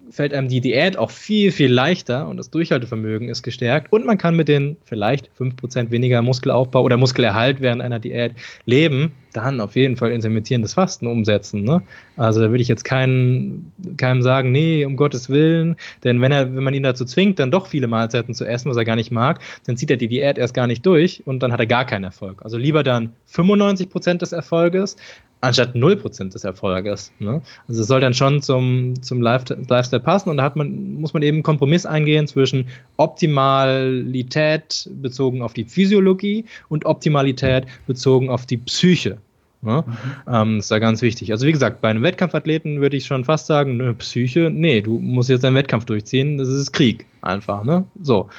fällt einem die Diät auch viel, viel leichter und das Durchhaltevermögen ist gestärkt und man kann mit den vielleicht 5% weniger Muskelaufbau oder Muskelerhalt während einer Diät leben, dann auf jeden Fall intermittierendes Fasten umsetzen. Ne? Also da würde ich jetzt keinen, keinem sagen, nee, um Gottes Willen, denn wenn er, wenn man ihn dazu zwingt, dann doch viele Mahlzeiten zu essen, was er gar nicht mag, dann zieht er die Diät erst gar nicht durch und dann hat er gar keinen Erfolg. Also lieber dann 95% des Erfolges, anstatt 0% des Erfolges. Ne? Also es soll dann schon zum, zum Lifestyle passen und da hat man, muss man eben einen Kompromiss eingehen zwischen Optimalität bezogen auf die Physiologie und Optimalität bezogen auf die Psyche. Ne? Mhm. Ähm, ist da ganz wichtig. Also wie gesagt, bei einem Wettkampfathleten würde ich schon fast sagen, ne, Psyche, nee, du musst jetzt deinen Wettkampf durchziehen, das ist Krieg einfach, ne? So.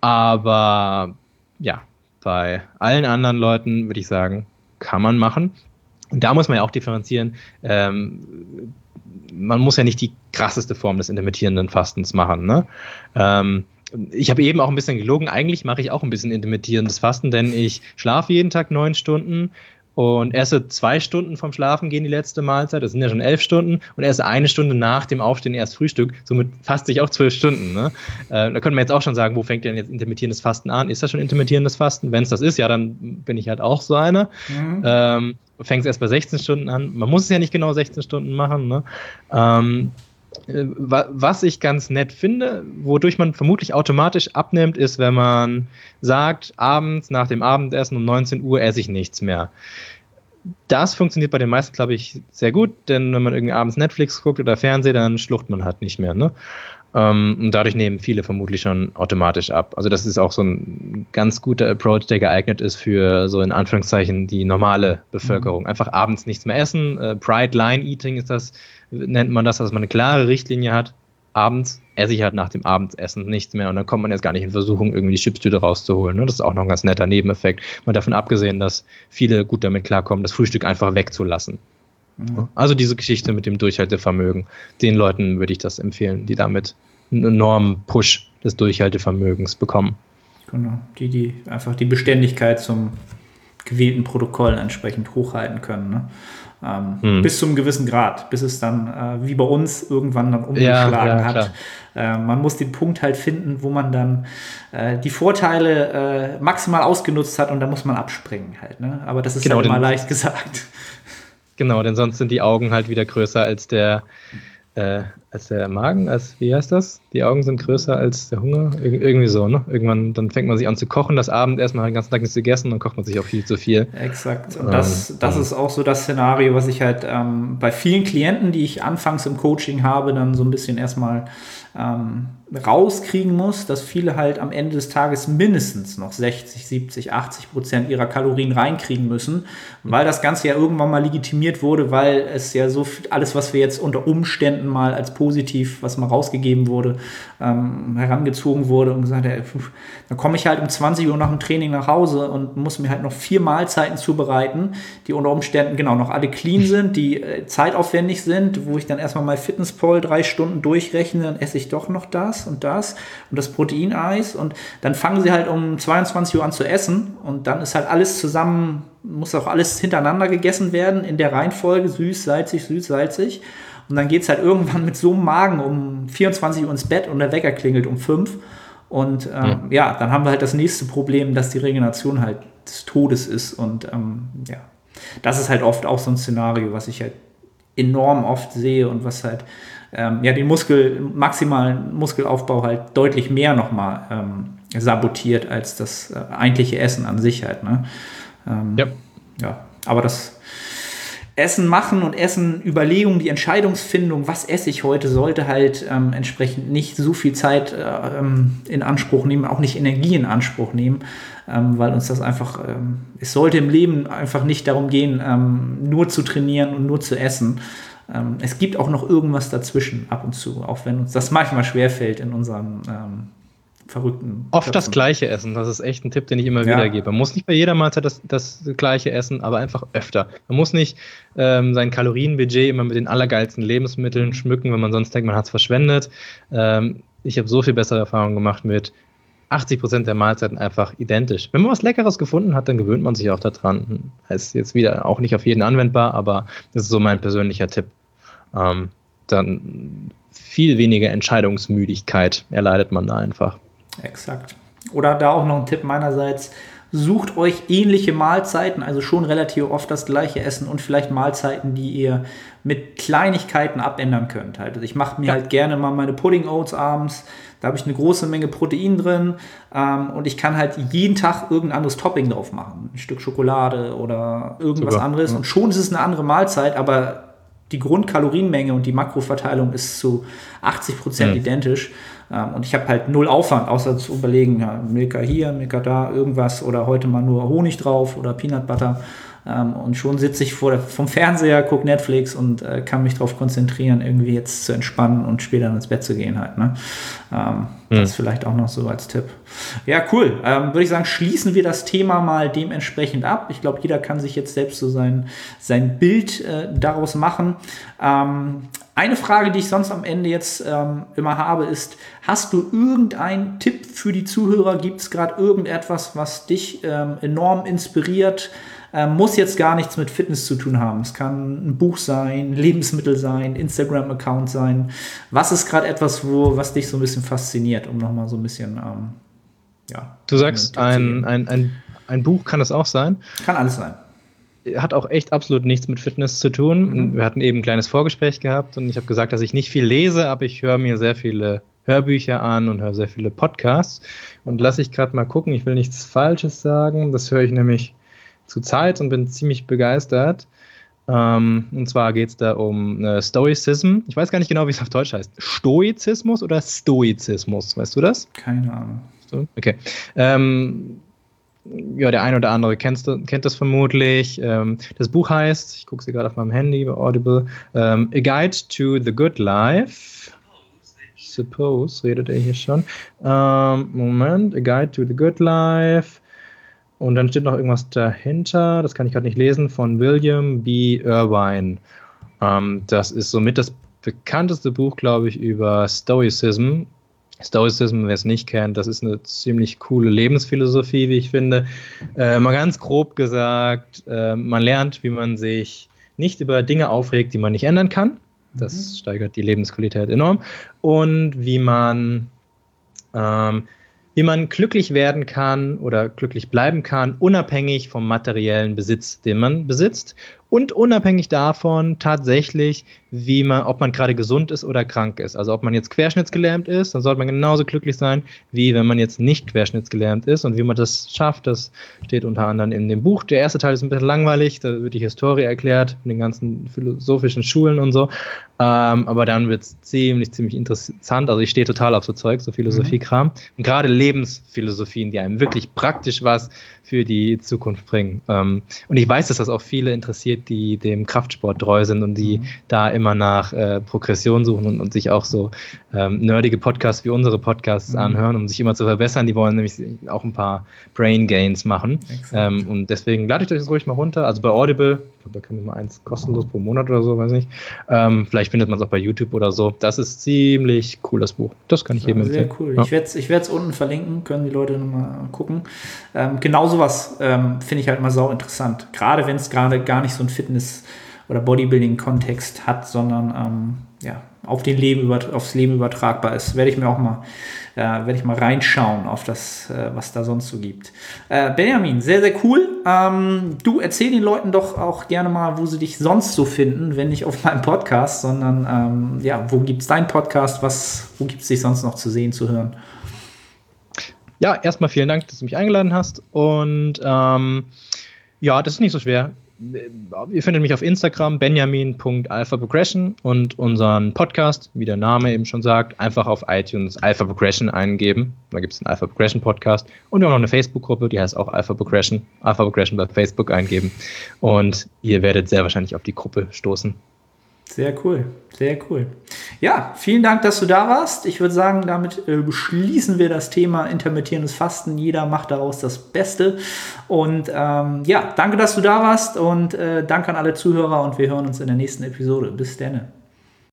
Aber ja, bei allen anderen Leuten würde ich sagen, kann man machen. Und da muss man ja auch differenzieren. Ähm, man muss ja nicht die krasseste Form des intermittierenden Fastens machen. Ne? Ähm, ich habe eben auch ein bisschen gelogen. Eigentlich mache ich auch ein bisschen intermittierendes Fasten, denn ich schlafe jeden Tag neun Stunden und esse zwei Stunden vom Schlafen gehen die letzte Mahlzeit, das sind ja schon elf Stunden, und esse eine Stunde nach dem Aufstehen erst Frühstück, somit faste ich auch zwölf Stunden. Ne? Äh, da könnte man jetzt auch schon sagen, wo fängt denn jetzt intermittierendes Fasten an? Ist das schon intermittierendes Fasten? Wenn es das ist, ja, dann bin ich halt auch so einer. Mhm. Ähm, fängst erst bei 16 Stunden an. Man muss es ja nicht genau 16 Stunden machen. Ne? Ähm, äh, was ich ganz nett finde, wodurch man vermutlich automatisch abnimmt, ist, wenn man sagt, abends nach dem Abendessen um 19 Uhr esse ich nichts mehr. Das funktioniert bei den meisten, glaube ich, sehr gut, denn wenn man irgendwie abends Netflix guckt oder Fernsehen, dann schlucht man halt nicht mehr. Ne? Ähm, und dadurch nehmen viele vermutlich schon automatisch ab. Also das ist auch so ein ganz guter Approach, der geeignet ist für so in Anführungszeichen die normale Bevölkerung. Mhm. Einfach abends nichts mehr essen. Äh, Pride Line Eating ist das, nennt man das, dass man eine klare Richtlinie hat. Abends esse ich halt nach dem Abendessen nichts mehr und dann kommt man jetzt gar nicht in Versuchung, irgendwie die Chipstüte rauszuholen. Ne? Das ist auch noch ein ganz netter Nebeneffekt. Mal davon abgesehen, dass viele gut damit klarkommen, das Frühstück einfach wegzulassen. Also diese Geschichte mit dem Durchhaltevermögen, den Leuten würde ich das empfehlen, die damit einen enormen Push des Durchhaltevermögens bekommen. Genau, die, die einfach die Beständigkeit zum gewählten Protokoll entsprechend hochhalten können. Ne? Ähm, hm. Bis zu einem gewissen Grad, bis es dann äh, wie bei uns irgendwann dann umgeschlagen ja, ja, hat. Äh, man muss den Punkt halt finden, wo man dann äh, die Vorteile äh, maximal ausgenutzt hat und da muss man abspringen halt. Ne? Aber das ist genau, halt immer leicht gesagt. Genau, denn sonst sind die Augen halt wieder größer als der äh, als der Magen, als, wie heißt das? Die Augen sind größer als der Hunger? Ir irgendwie so, ne? Irgendwann, dann fängt man sich an zu kochen, das Abendessen, man hat den ganzen Tag nichts gegessen, dann kocht man sich auch viel zu viel. Exakt. Und das, ähm, das ist auch so das Szenario, was ich halt ähm, bei vielen Klienten, die ich anfangs im Coaching habe, dann so ein bisschen erstmal ähm, rauskriegen muss, dass viele halt am Ende des Tages mindestens noch 60, 70, 80 Prozent ihrer Kalorien reinkriegen müssen, weil das Ganze ja irgendwann mal legitimiert wurde, weil es ja so viel, alles, was wir jetzt unter Umständen mal als positiv, was mal rausgegeben wurde, ähm, herangezogen wurde und gesagt, ja, dann komme ich halt um 20 Uhr nach dem Training nach Hause und muss mir halt noch vier Mahlzeiten zubereiten, die unter Umständen genau noch alle clean sind, die äh, zeitaufwendig sind, wo ich dann erstmal mal Fitnesspol drei Stunden durchrechne, dann esse ich doch noch das und das und das Proteineis und dann fangen sie halt um 22 Uhr an zu essen und dann ist halt alles zusammen, muss auch alles hintereinander gegessen werden in der Reihenfolge süß, salzig, süß, salzig. Und dann geht es halt irgendwann mit so einem Magen um 24 Uhr ins Bett und der Wecker klingelt um 5. Und ähm, ja. ja. dann haben wir halt das nächste Problem, dass die Regeneration halt des Todes ist. Und ähm, ja, das ist halt oft auch so ein Szenario, was ich halt enorm oft sehe und was halt ähm, ja den Muskel, maximalen Muskelaufbau halt deutlich mehr nochmal ähm, sabotiert als das äh, eigentliche Essen an sich halt. Ne? Ähm, ja. ja, aber das Essen machen und Essen Überlegungen, die Entscheidungsfindung, was esse ich heute, sollte halt ähm, entsprechend nicht so viel Zeit äh, ähm, in Anspruch nehmen, auch nicht Energie in Anspruch nehmen, ähm, weil uns das einfach, ähm, es sollte im Leben einfach nicht darum gehen, ähm, nur zu trainieren und nur zu essen. Ähm, es gibt auch noch irgendwas dazwischen ab und zu, auch wenn uns das manchmal schwerfällt in unserem verrückten. Oft Köpfen. das gleiche essen, das ist echt ein Tipp, den ich immer ja. wieder gebe. Man muss nicht bei jeder Mahlzeit das, das gleiche essen, aber einfach öfter. Man muss nicht ähm, sein Kalorienbudget immer mit den allergeilsten Lebensmitteln schmücken, wenn man sonst denkt, man hat es verschwendet. Ähm, ich habe so viel bessere Erfahrungen gemacht mit 80 Prozent der Mahlzeiten einfach identisch. Wenn man was Leckeres gefunden hat, dann gewöhnt man sich auch daran. Heißt jetzt wieder auch nicht auf jeden anwendbar, aber das ist so mein persönlicher Tipp. Ähm, dann viel weniger Entscheidungsmüdigkeit erleidet man da einfach. Exakt. Oder da auch noch ein Tipp meinerseits. Sucht euch ähnliche Mahlzeiten, also schon relativ oft das gleiche Essen und vielleicht Mahlzeiten, die ihr mit Kleinigkeiten abändern könnt. Also ich mache mir ja. halt gerne mal meine Pudding Oats abends. Da habe ich eine große Menge Protein drin ähm, und ich kann halt jeden Tag irgendein anderes Topping drauf machen. Ein Stück Schokolade oder irgendwas Super. anderes. Und schon ist es eine andere Mahlzeit, aber die Grundkalorienmenge und die Makroverteilung ist zu 80 Prozent ja. identisch. Ähm, und ich habe halt null Aufwand, außer zu überlegen, ja, Milka hier, Milka da, irgendwas oder heute mal nur Honig drauf oder Peanut Butter. Ähm, und schon sitze ich vor der, vom Fernseher, gucke Netflix und äh, kann mich darauf konzentrieren, irgendwie jetzt zu entspannen und später ins Bett zu gehen halt. Ne? Ähm, mhm. Das vielleicht auch noch so als Tipp. Ja, cool. Ähm, Würde ich sagen, schließen wir das Thema mal dementsprechend ab. Ich glaube, jeder kann sich jetzt selbst so sein, sein Bild äh, daraus machen. Ähm, eine Frage, die ich sonst am Ende jetzt ähm, immer habe, ist, hast du irgendeinen Tipp für die Zuhörer? Gibt es gerade irgendetwas, was dich ähm, enorm inspiriert? Ähm, muss jetzt gar nichts mit Fitness zu tun haben. Es kann ein Buch sein, Lebensmittel sein, Instagram-Account sein. Was ist gerade etwas, wo, was dich so ein bisschen fasziniert, um nochmal so ein bisschen, ähm, ja. Du sagst, ein, ein, ein, ein Buch kann es auch sein? Kann alles sein hat auch echt absolut nichts mit Fitness zu tun. Mhm. Wir hatten eben ein kleines Vorgespräch gehabt und ich habe gesagt, dass ich nicht viel lese, aber ich höre mir sehr viele Hörbücher an und höre sehr viele Podcasts. Und lasse ich gerade mal gucken, ich will nichts Falsches sagen. Das höre ich nämlich zu Zeit und bin ziemlich begeistert. Ähm, und zwar geht es da um äh, Stoicism. Ich weiß gar nicht genau, wie es auf Deutsch heißt. Stoizismus oder Stoizismus? Weißt du das? Keine Ahnung. Okay. Ähm, ja, der eine oder andere kennt, kennt das vermutlich. Ähm, das Buch heißt, ich gucke sie gerade auf meinem Handy bei Audible, ähm, A Guide to the Good Life. Suppose, redet er hier schon. Ähm, Moment, A Guide to the Good Life. Und dann steht noch irgendwas dahinter, das kann ich gerade nicht lesen, von William B. Irvine. Ähm, das ist somit das bekannteste Buch, glaube ich, über Stoicism. Stoicism, wer es nicht kennt, das ist eine ziemlich coole Lebensphilosophie, wie ich finde. Äh, mal ganz grob gesagt, äh, man lernt, wie man sich nicht über Dinge aufregt, die man nicht ändern kann. Das mhm. steigert die Lebensqualität enorm. Und wie man ähm, wie man glücklich werden kann oder glücklich bleiben kann, unabhängig vom materiellen Besitz, den man besitzt und unabhängig davon tatsächlich, wie man, ob man gerade gesund ist oder krank ist. Also ob man jetzt querschnittsgelähmt ist, dann sollte man genauso glücklich sein, wie wenn man jetzt nicht querschnittsgelähmt ist. Und wie man das schafft, das steht unter anderem in dem Buch. Der erste Teil ist ein bisschen langweilig, da wird die Historie erklärt, mit den ganzen philosophischen Schulen und so. Ähm, aber dann wird es ziemlich, ziemlich interessant. Also ich stehe total auf so Zeug, so Philosophiekram. Mhm. Und gerade Lebensphilosophien, die einem wirklich praktisch was für die Zukunft bringen. Ähm, und ich weiß, dass das auch viele interessiert, die dem Kraftsport treu sind und die mhm. da immer nach äh, Progression suchen und, und, sich auch so ähm, nerdige Podcasts wie unsere Podcasts mhm. anhören, um sich immer zu verbessern. Die wollen nämlich auch ein paar Brain Gains machen. Ähm, und deswegen lade ich euch das ruhig mal runter. Also bei Audible, ich glaube, da kann man mal eins kostenlos pro Monat oder so, weiß nicht. Ähm, vielleicht findet man es auch bei YouTube oder so. Das ist ziemlich cool, das Buch. Das kann ich jedem empfehlen. Sehr cool. Ja. Ich werde es ich unten verlinken, können die Leute nochmal gucken. Ähm, genauso sowas ähm, finde ich halt immer sau interessant. Gerade wenn es gerade gar nicht so ein Fitness- oder Bodybuilding-Kontext hat, sondern ähm, ja, auf den Leben aufs Leben übertragbar ist. Werde ich mir auch mal, äh, werde ich mal reinschauen auf das, äh, was da sonst so gibt. Äh, Benjamin, sehr, sehr cool. Ähm, du erzähl den Leuten doch auch gerne mal, wo sie dich sonst so finden, wenn nicht auf meinem Podcast, sondern ähm, ja, wo gibt es deinen Podcast? Was, wo gibt es dich sonst noch zu sehen, zu hören? Ja, erstmal vielen Dank, dass du mich eingeladen hast. Und ähm, ja, das ist nicht so schwer. Ihr findet mich auf Instagram, benjamin.alphaprogression und unseren Podcast, wie der Name eben schon sagt, einfach auf iTunes Alpha Progression eingeben. Da gibt es einen Alpha Progression Podcast und wir haben noch eine Facebook-Gruppe, die heißt auch Alpha Progression. Alpha Progression bei Facebook eingeben und ihr werdet sehr wahrscheinlich auf die Gruppe stoßen. Sehr cool, sehr cool. Ja, vielen Dank, dass du da warst. Ich würde sagen, damit äh, beschließen wir das Thema intermittierendes Fasten. Jeder macht daraus das Beste. Und ähm, ja, danke, dass du da warst und äh, danke an alle Zuhörer und wir hören uns in der nächsten Episode. Bis dann.